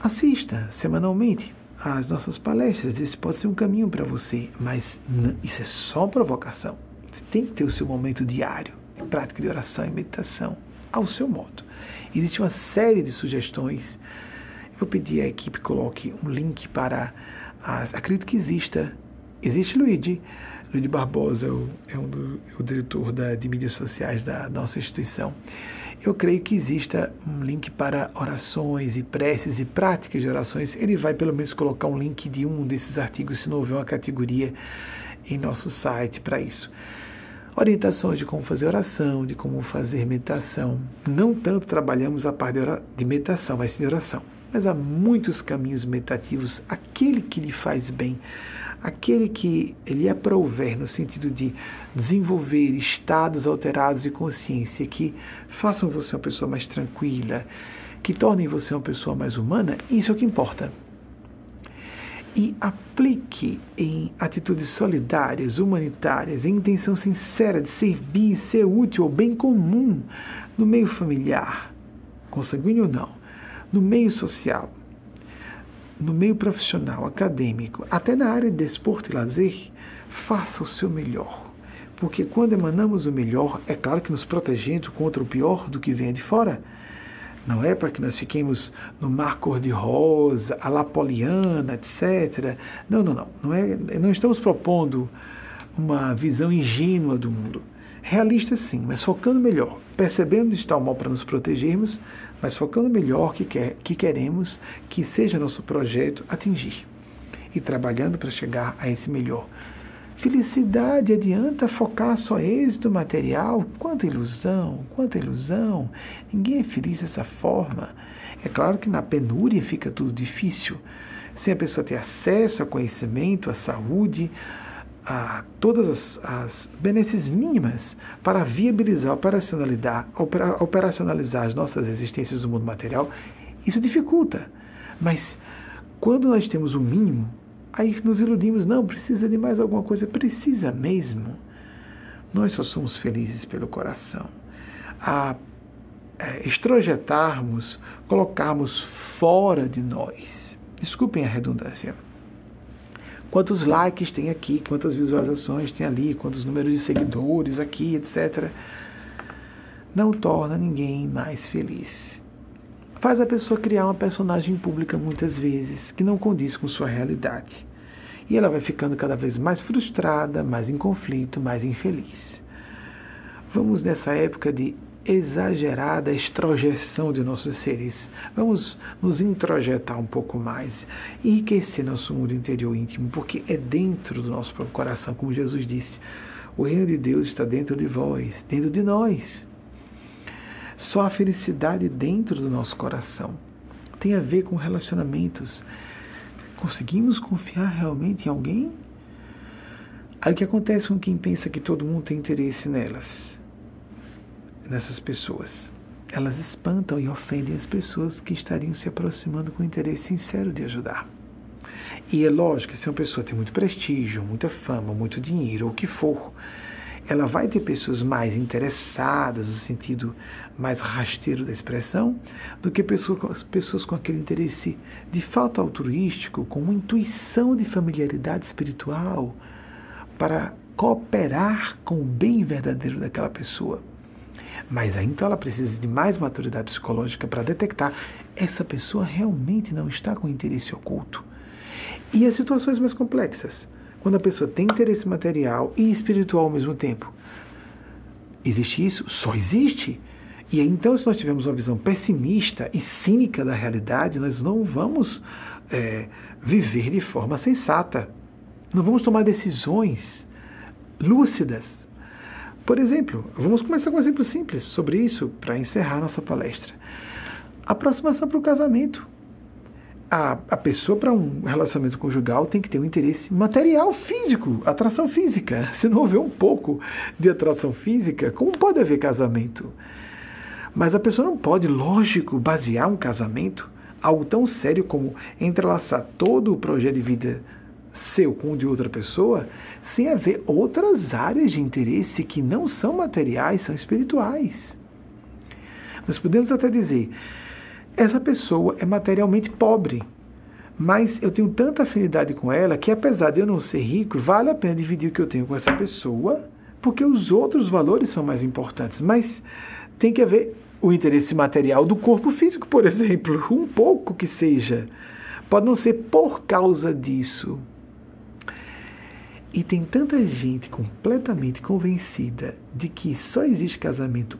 Assista semanalmente às nossas palestras, esse pode ser um caminho para você, mas isso é só provocação. Você tem que ter o seu momento diário de prática de oração e meditação ao seu modo. Existe uma série de sugestões. Eu vou pedir à equipe que coloque um link para as. Acredito que exista. Existe Luigi Luiz Barbosa é, um do, é o diretor da, de mídias sociais da nossa instituição. Eu creio que exista um link para orações e preces e práticas de orações. Ele vai pelo menos colocar um link de um desses artigos, se não houver uma categoria em nosso site para isso. Orientações de como fazer oração, de como fazer meditação. Não tanto trabalhamos a parte de meditação, mas de oração. Mas há muitos caminhos meditativos, aquele que lhe faz bem aquele que lhe aprouver no sentido de desenvolver estados alterados de consciência que façam você uma pessoa mais tranquila, que tornem você uma pessoa mais humana, isso é o que importa. E aplique em atitudes solidárias, humanitárias, em intenção sincera de servir, ser útil ao bem comum no meio familiar, consanguíneo ou não, no meio social no meio profissional, acadêmico, até na área de desporto e lazer, faça o seu melhor. Porque quando emanamos o melhor, é claro que nos protegendo contra o pior do que vem de fora. Não é para que nós fiquemos no mar cor-de-rosa, a lapoliana, etc. Não, não, não. Não, é, não estamos propondo uma visão ingênua do mundo. Realista sim, mas focando melhor, percebendo onde está o mal para nos protegermos, mas focando melhor que, quer, que queremos que seja nosso projeto atingir e trabalhando para chegar a esse melhor. Felicidade adianta focar só êxito material? Quanta ilusão, quanta ilusão. Ninguém é feliz dessa forma. É claro que na penúria fica tudo difícil. Sem a pessoa ter acesso a conhecimento, à saúde, a todas as, as benesses mínimas para viabilizar, operacionalizar, operacionalizar as nossas existências no mundo material, isso dificulta. Mas quando nós temos o mínimo, aí nos iludimos, não, precisa de mais alguma coisa, precisa mesmo. Nós só somos felizes pelo coração. A é, extrojetarmos, colocarmos fora de nós. Desculpem a redundância quantos likes tem aqui, quantas visualizações tem ali, quantos números de seguidores aqui, etc. Não torna ninguém mais feliz. Faz a pessoa criar uma personagem pública muitas vezes que não condiz com sua realidade. E ela vai ficando cada vez mais frustrada, mais em conflito, mais infeliz. Vamos nessa época de exagerada extrojeção de nossos seres. Vamos nos introjetar um pouco mais, enriquecer nosso mundo interior íntimo, porque é dentro do nosso próprio coração, como Jesus disse. O reino de Deus está dentro de vós, dentro de nós. Só a felicidade dentro do nosso coração tem a ver com relacionamentos. Conseguimos confiar realmente em alguém? Aí o que acontece com quem pensa que todo mundo tem interesse nelas? Nessas pessoas. Elas espantam e ofendem as pessoas que estariam se aproximando com interesse sincero de ajudar. E é lógico que se uma pessoa tem muito prestígio, muita fama, muito dinheiro, ou o que for, ela vai ter pessoas mais interessadas, no sentido mais rasteiro da expressão, do que pessoas, pessoas com aquele interesse de falta altruístico, com uma intuição de familiaridade espiritual, para cooperar com o bem verdadeiro daquela pessoa. Mas aí então ela precisa de mais maturidade psicológica para detectar essa pessoa realmente não está com interesse oculto. E as situações mais complexas, quando a pessoa tem interesse material e espiritual ao mesmo tempo. Existe isso? Só existe. E aí, então, se nós tivermos uma visão pessimista e cínica da realidade, nós não vamos é, viver de forma sensata. Não vamos tomar decisões lúcidas. Por exemplo, vamos começar com um exemplo simples sobre isso para encerrar nossa palestra. Aproximação para o casamento. A, a pessoa para um relacionamento conjugal tem que ter um interesse material, físico, atração física. [LAUGHS] Se não houver um pouco de atração física, como pode haver casamento? Mas a pessoa não pode, lógico, basear um casamento, algo tão sério como entrelaçar todo o projeto de vida seu com o de outra pessoa, sem haver outras áreas de interesse que não são materiais, são espirituais. Nós podemos até dizer, essa pessoa é materialmente pobre, mas eu tenho tanta afinidade com ela que, apesar de eu não ser rico, vale a pena dividir o que eu tenho com essa pessoa, porque os outros valores são mais importantes. Mas tem que haver o interesse material do corpo físico, por [LAUGHS] exemplo, um pouco que seja. Pode não ser por causa disso. E tem tanta gente completamente convencida de que só existe casamento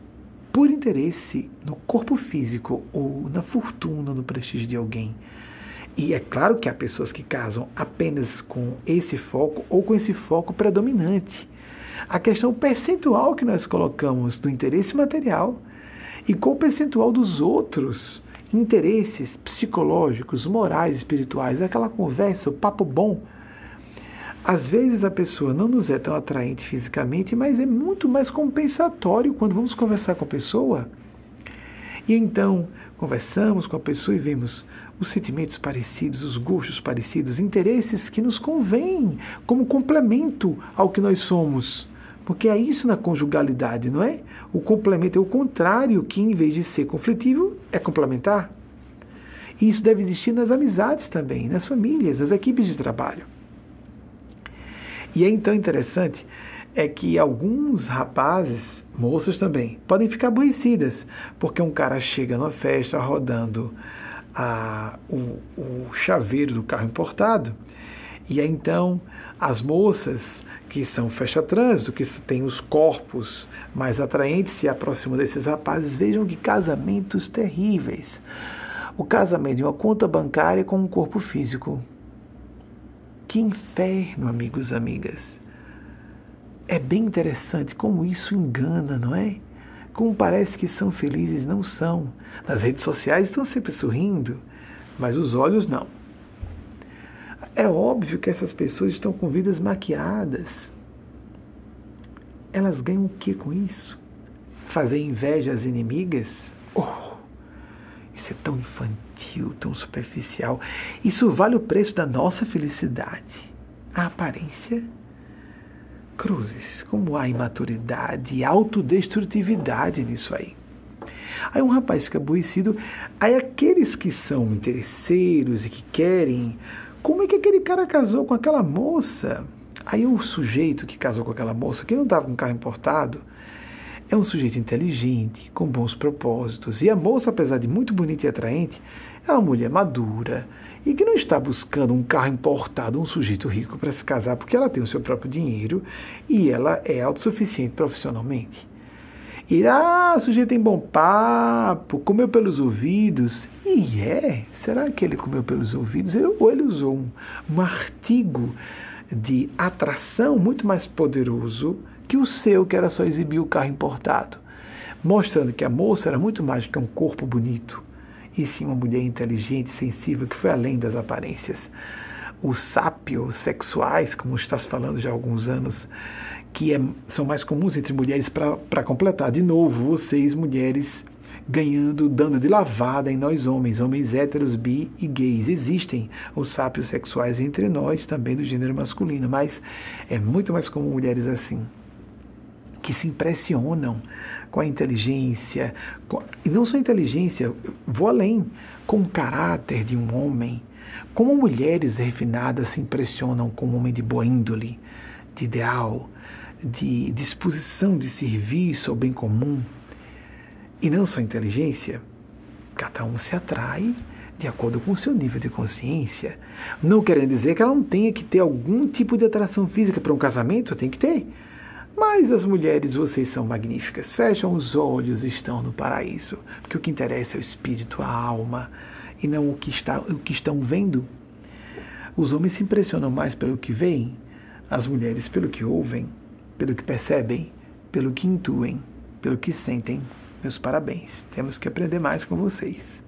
por interesse no corpo físico ou na fortuna, no prestígio de alguém. E é claro que há pessoas que casam apenas com esse foco ou com esse foco predominante. A questão percentual que nós colocamos do interesse material e qual o percentual dos outros interesses psicológicos, morais, espirituais, aquela conversa, o papo bom. Às vezes a pessoa não nos é tão atraente fisicamente, mas é muito mais compensatório quando vamos conversar com a pessoa. E então conversamos com a pessoa e vemos os sentimentos parecidos, os gostos parecidos, interesses que nos convêm como complemento ao que nós somos. Porque é isso na conjugalidade, não é? O complemento é o contrário, que em vez de ser conflitivo, é complementar. E isso deve existir nas amizades também, nas famílias, nas equipes de trabalho. E é então interessante é que alguns rapazes, moças também, podem ficar aborrecidas, porque um cara chega numa festa rodando a, o, o chaveiro do carro importado, e aí então as moças que são fecha-trânsito, que têm os corpos mais atraentes, se aproximam desses rapazes, vejam que casamentos terríveis. O casamento de uma conta bancária com um corpo físico. Que inferno, amigos e amigas. É bem interessante como isso engana, não é? Como parece que são felizes, não são. Nas redes sociais estão sempre sorrindo, mas os olhos não. É óbvio que essas pessoas estão com vidas maquiadas. Elas ganham o que com isso? Fazer inveja às inimigas? Oh, é tão infantil, tão superficial. Isso vale o preço da nossa felicidade. A aparência? Cruzes, como há imaturidade e autodestrutividade nisso aí. Aí um rapaz fica aborrecido. Aí aqueles que são interesseiros e que querem como é que aquele cara casou com aquela moça? Aí o sujeito que casou com aquela moça, que não estava com carro importado, é um sujeito inteligente, com bons propósitos. E a moça, apesar de muito bonita e atraente, é uma mulher madura e que não está buscando um carro importado, um sujeito rico para se casar, porque ela tem o seu próprio dinheiro e ela é autossuficiente profissionalmente. E, ah, o sujeito tem bom papo, comeu pelos ouvidos. E é, será que ele comeu pelos ouvidos? Ou ele usou um, um artigo de atração muito mais poderoso que o seu, que era só exibir o carro importado, mostrando que a moça era muito mais do que um corpo bonito, e sim uma mulher inteligente, sensível, que foi além das aparências. Os sápios sexuais, como estás falando já há alguns anos, que é, são mais comuns entre mulheres para completar. De novo, vocês, mulheres, ganhando, dando de lavada em nós homens, homens héteros, bi e gays. Existem os sápios sexuais entre nós, também do gênero masculino, mas é muito mais comum mulheres assim, que se impressionam com a inteligência, com, e não só inteligência, vou além, com o caráter de um homem. Como mulheres refinadas se impressionam com um homem de boa índole, de ideal, de disposição de serviço ao bem comum, e não só inteligência, cada um se atrai de acordo com o seu nível de consciência. Não querendo dizer que ela não tenha que ter algum tipo de atração física para um casamento, tem que ter. Mas as mulheres, vocês são magníficas. Fecham os olhos, estão no paraíso. Porque o que interessa é o espírito, a alma, e não o que, está, o que estão vendo. Os homens se impressionam mais pelo que veem, as mulheres pelo que ouvem. pelo que percebem, pelo que intuem, pelo que sentem. Meus parabéns. Temos que aprender mais com vocês.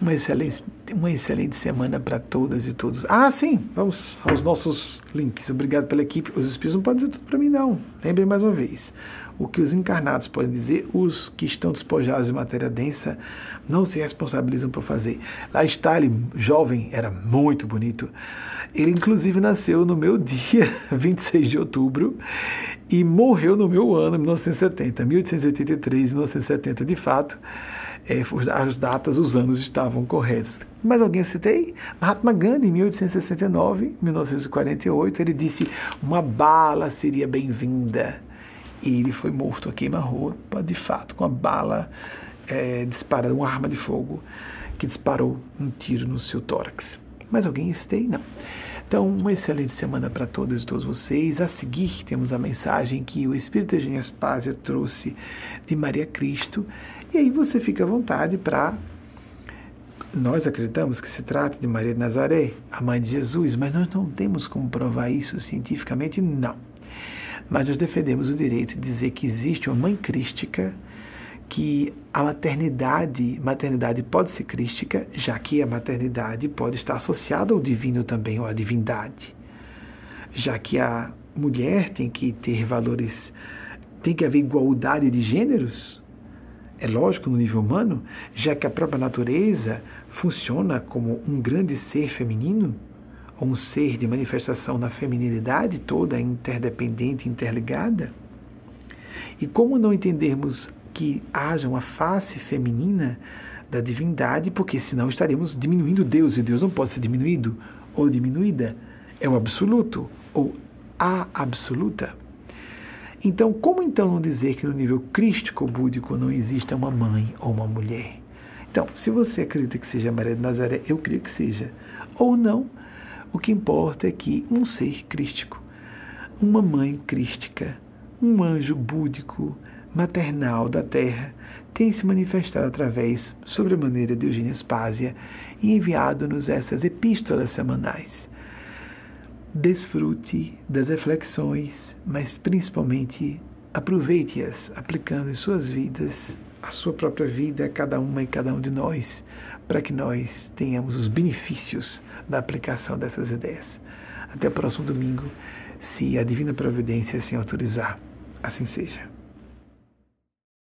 Uma excelente, uma excelente semana para todas e todos. Ah, sim, vamos aos nossos links. Obrigado pela equipe. Os espíritos não podem dizer tudo para mim, não. Lembrem mais uma vez. O que os encarnados podem dizer, os que estão despojados de matéria densa não se responsabilizam por fazer. Lá está ele, jovem, era muito bonito. Ele, inclusive, nasceu no meu [LAUGHS] dia, 26 de outubro, e morreu no meu ano, 1970, 1883, 1970, de fato é, as datas, os anos estavam corretos. Mas alguém citei? Mahatma Gandhi, em 1869, 1948, ele disse: uma bala seria bem-vinda. E ele foi morto a queima-roupa, de fato, com a bala é, disparada, uma arma de fogo que disparou um tiro no seu tórax. Mas alguém citei? Não. Então, uma excelente semana para todas e todos vocês. A seguir, temos a mensagem que o Espírito Eugênio Aspásia trouxe de Maria Cristo e aí você fica à vontade para. Nós acreditamos que se trata de Maria de Nazaré, a mãe de Jesus, mas nós não temos como provar isso cientificamente, não. Mas nós defendemos o direito de dizer que existe uma mãe crística, que a maternidade, maternidade pode ser crística, já que a maternidade pode estar associada ao divino também, ou à divindade. Já que a mulher tem que ter valores, tem que haver igualdade de gêneros, é lógico no nível humano, já que a própria natureza funciona como um grande ser feminino, ou um ser de manifestação na feminilidade toda interdependente, interligada. E como não entendermos que haja uma face feminina da divindade, porque senão estaremos diminuindo Deus, e Deus não pode ser diminuído ou diminuída. É o absoluto ou a absoluta. Então, como então não dizer que no nível crístico búdico não exista uma mãe ou uma mulher? Então, se você acredita que seja Maria de Nazaré, eu creio que seja. Ou não, o que importa é que um ser crístico, uma mãe crística, um anjo búdico, maternal da terra, tem se manifestado através, sobremaneira de Eugênia Spásia, e enviado-nos essas epístolas semanais desfrute das reflexões, mas principalmente aproveite-as aplicando em suas vidas, a sua própria vida, cada uma e cada um de nós, para que nós tenhamos os benefícios da aplicação dessas ideias. Até o próximo domingo, se a Divina Providência assim autorizar. Assim seja.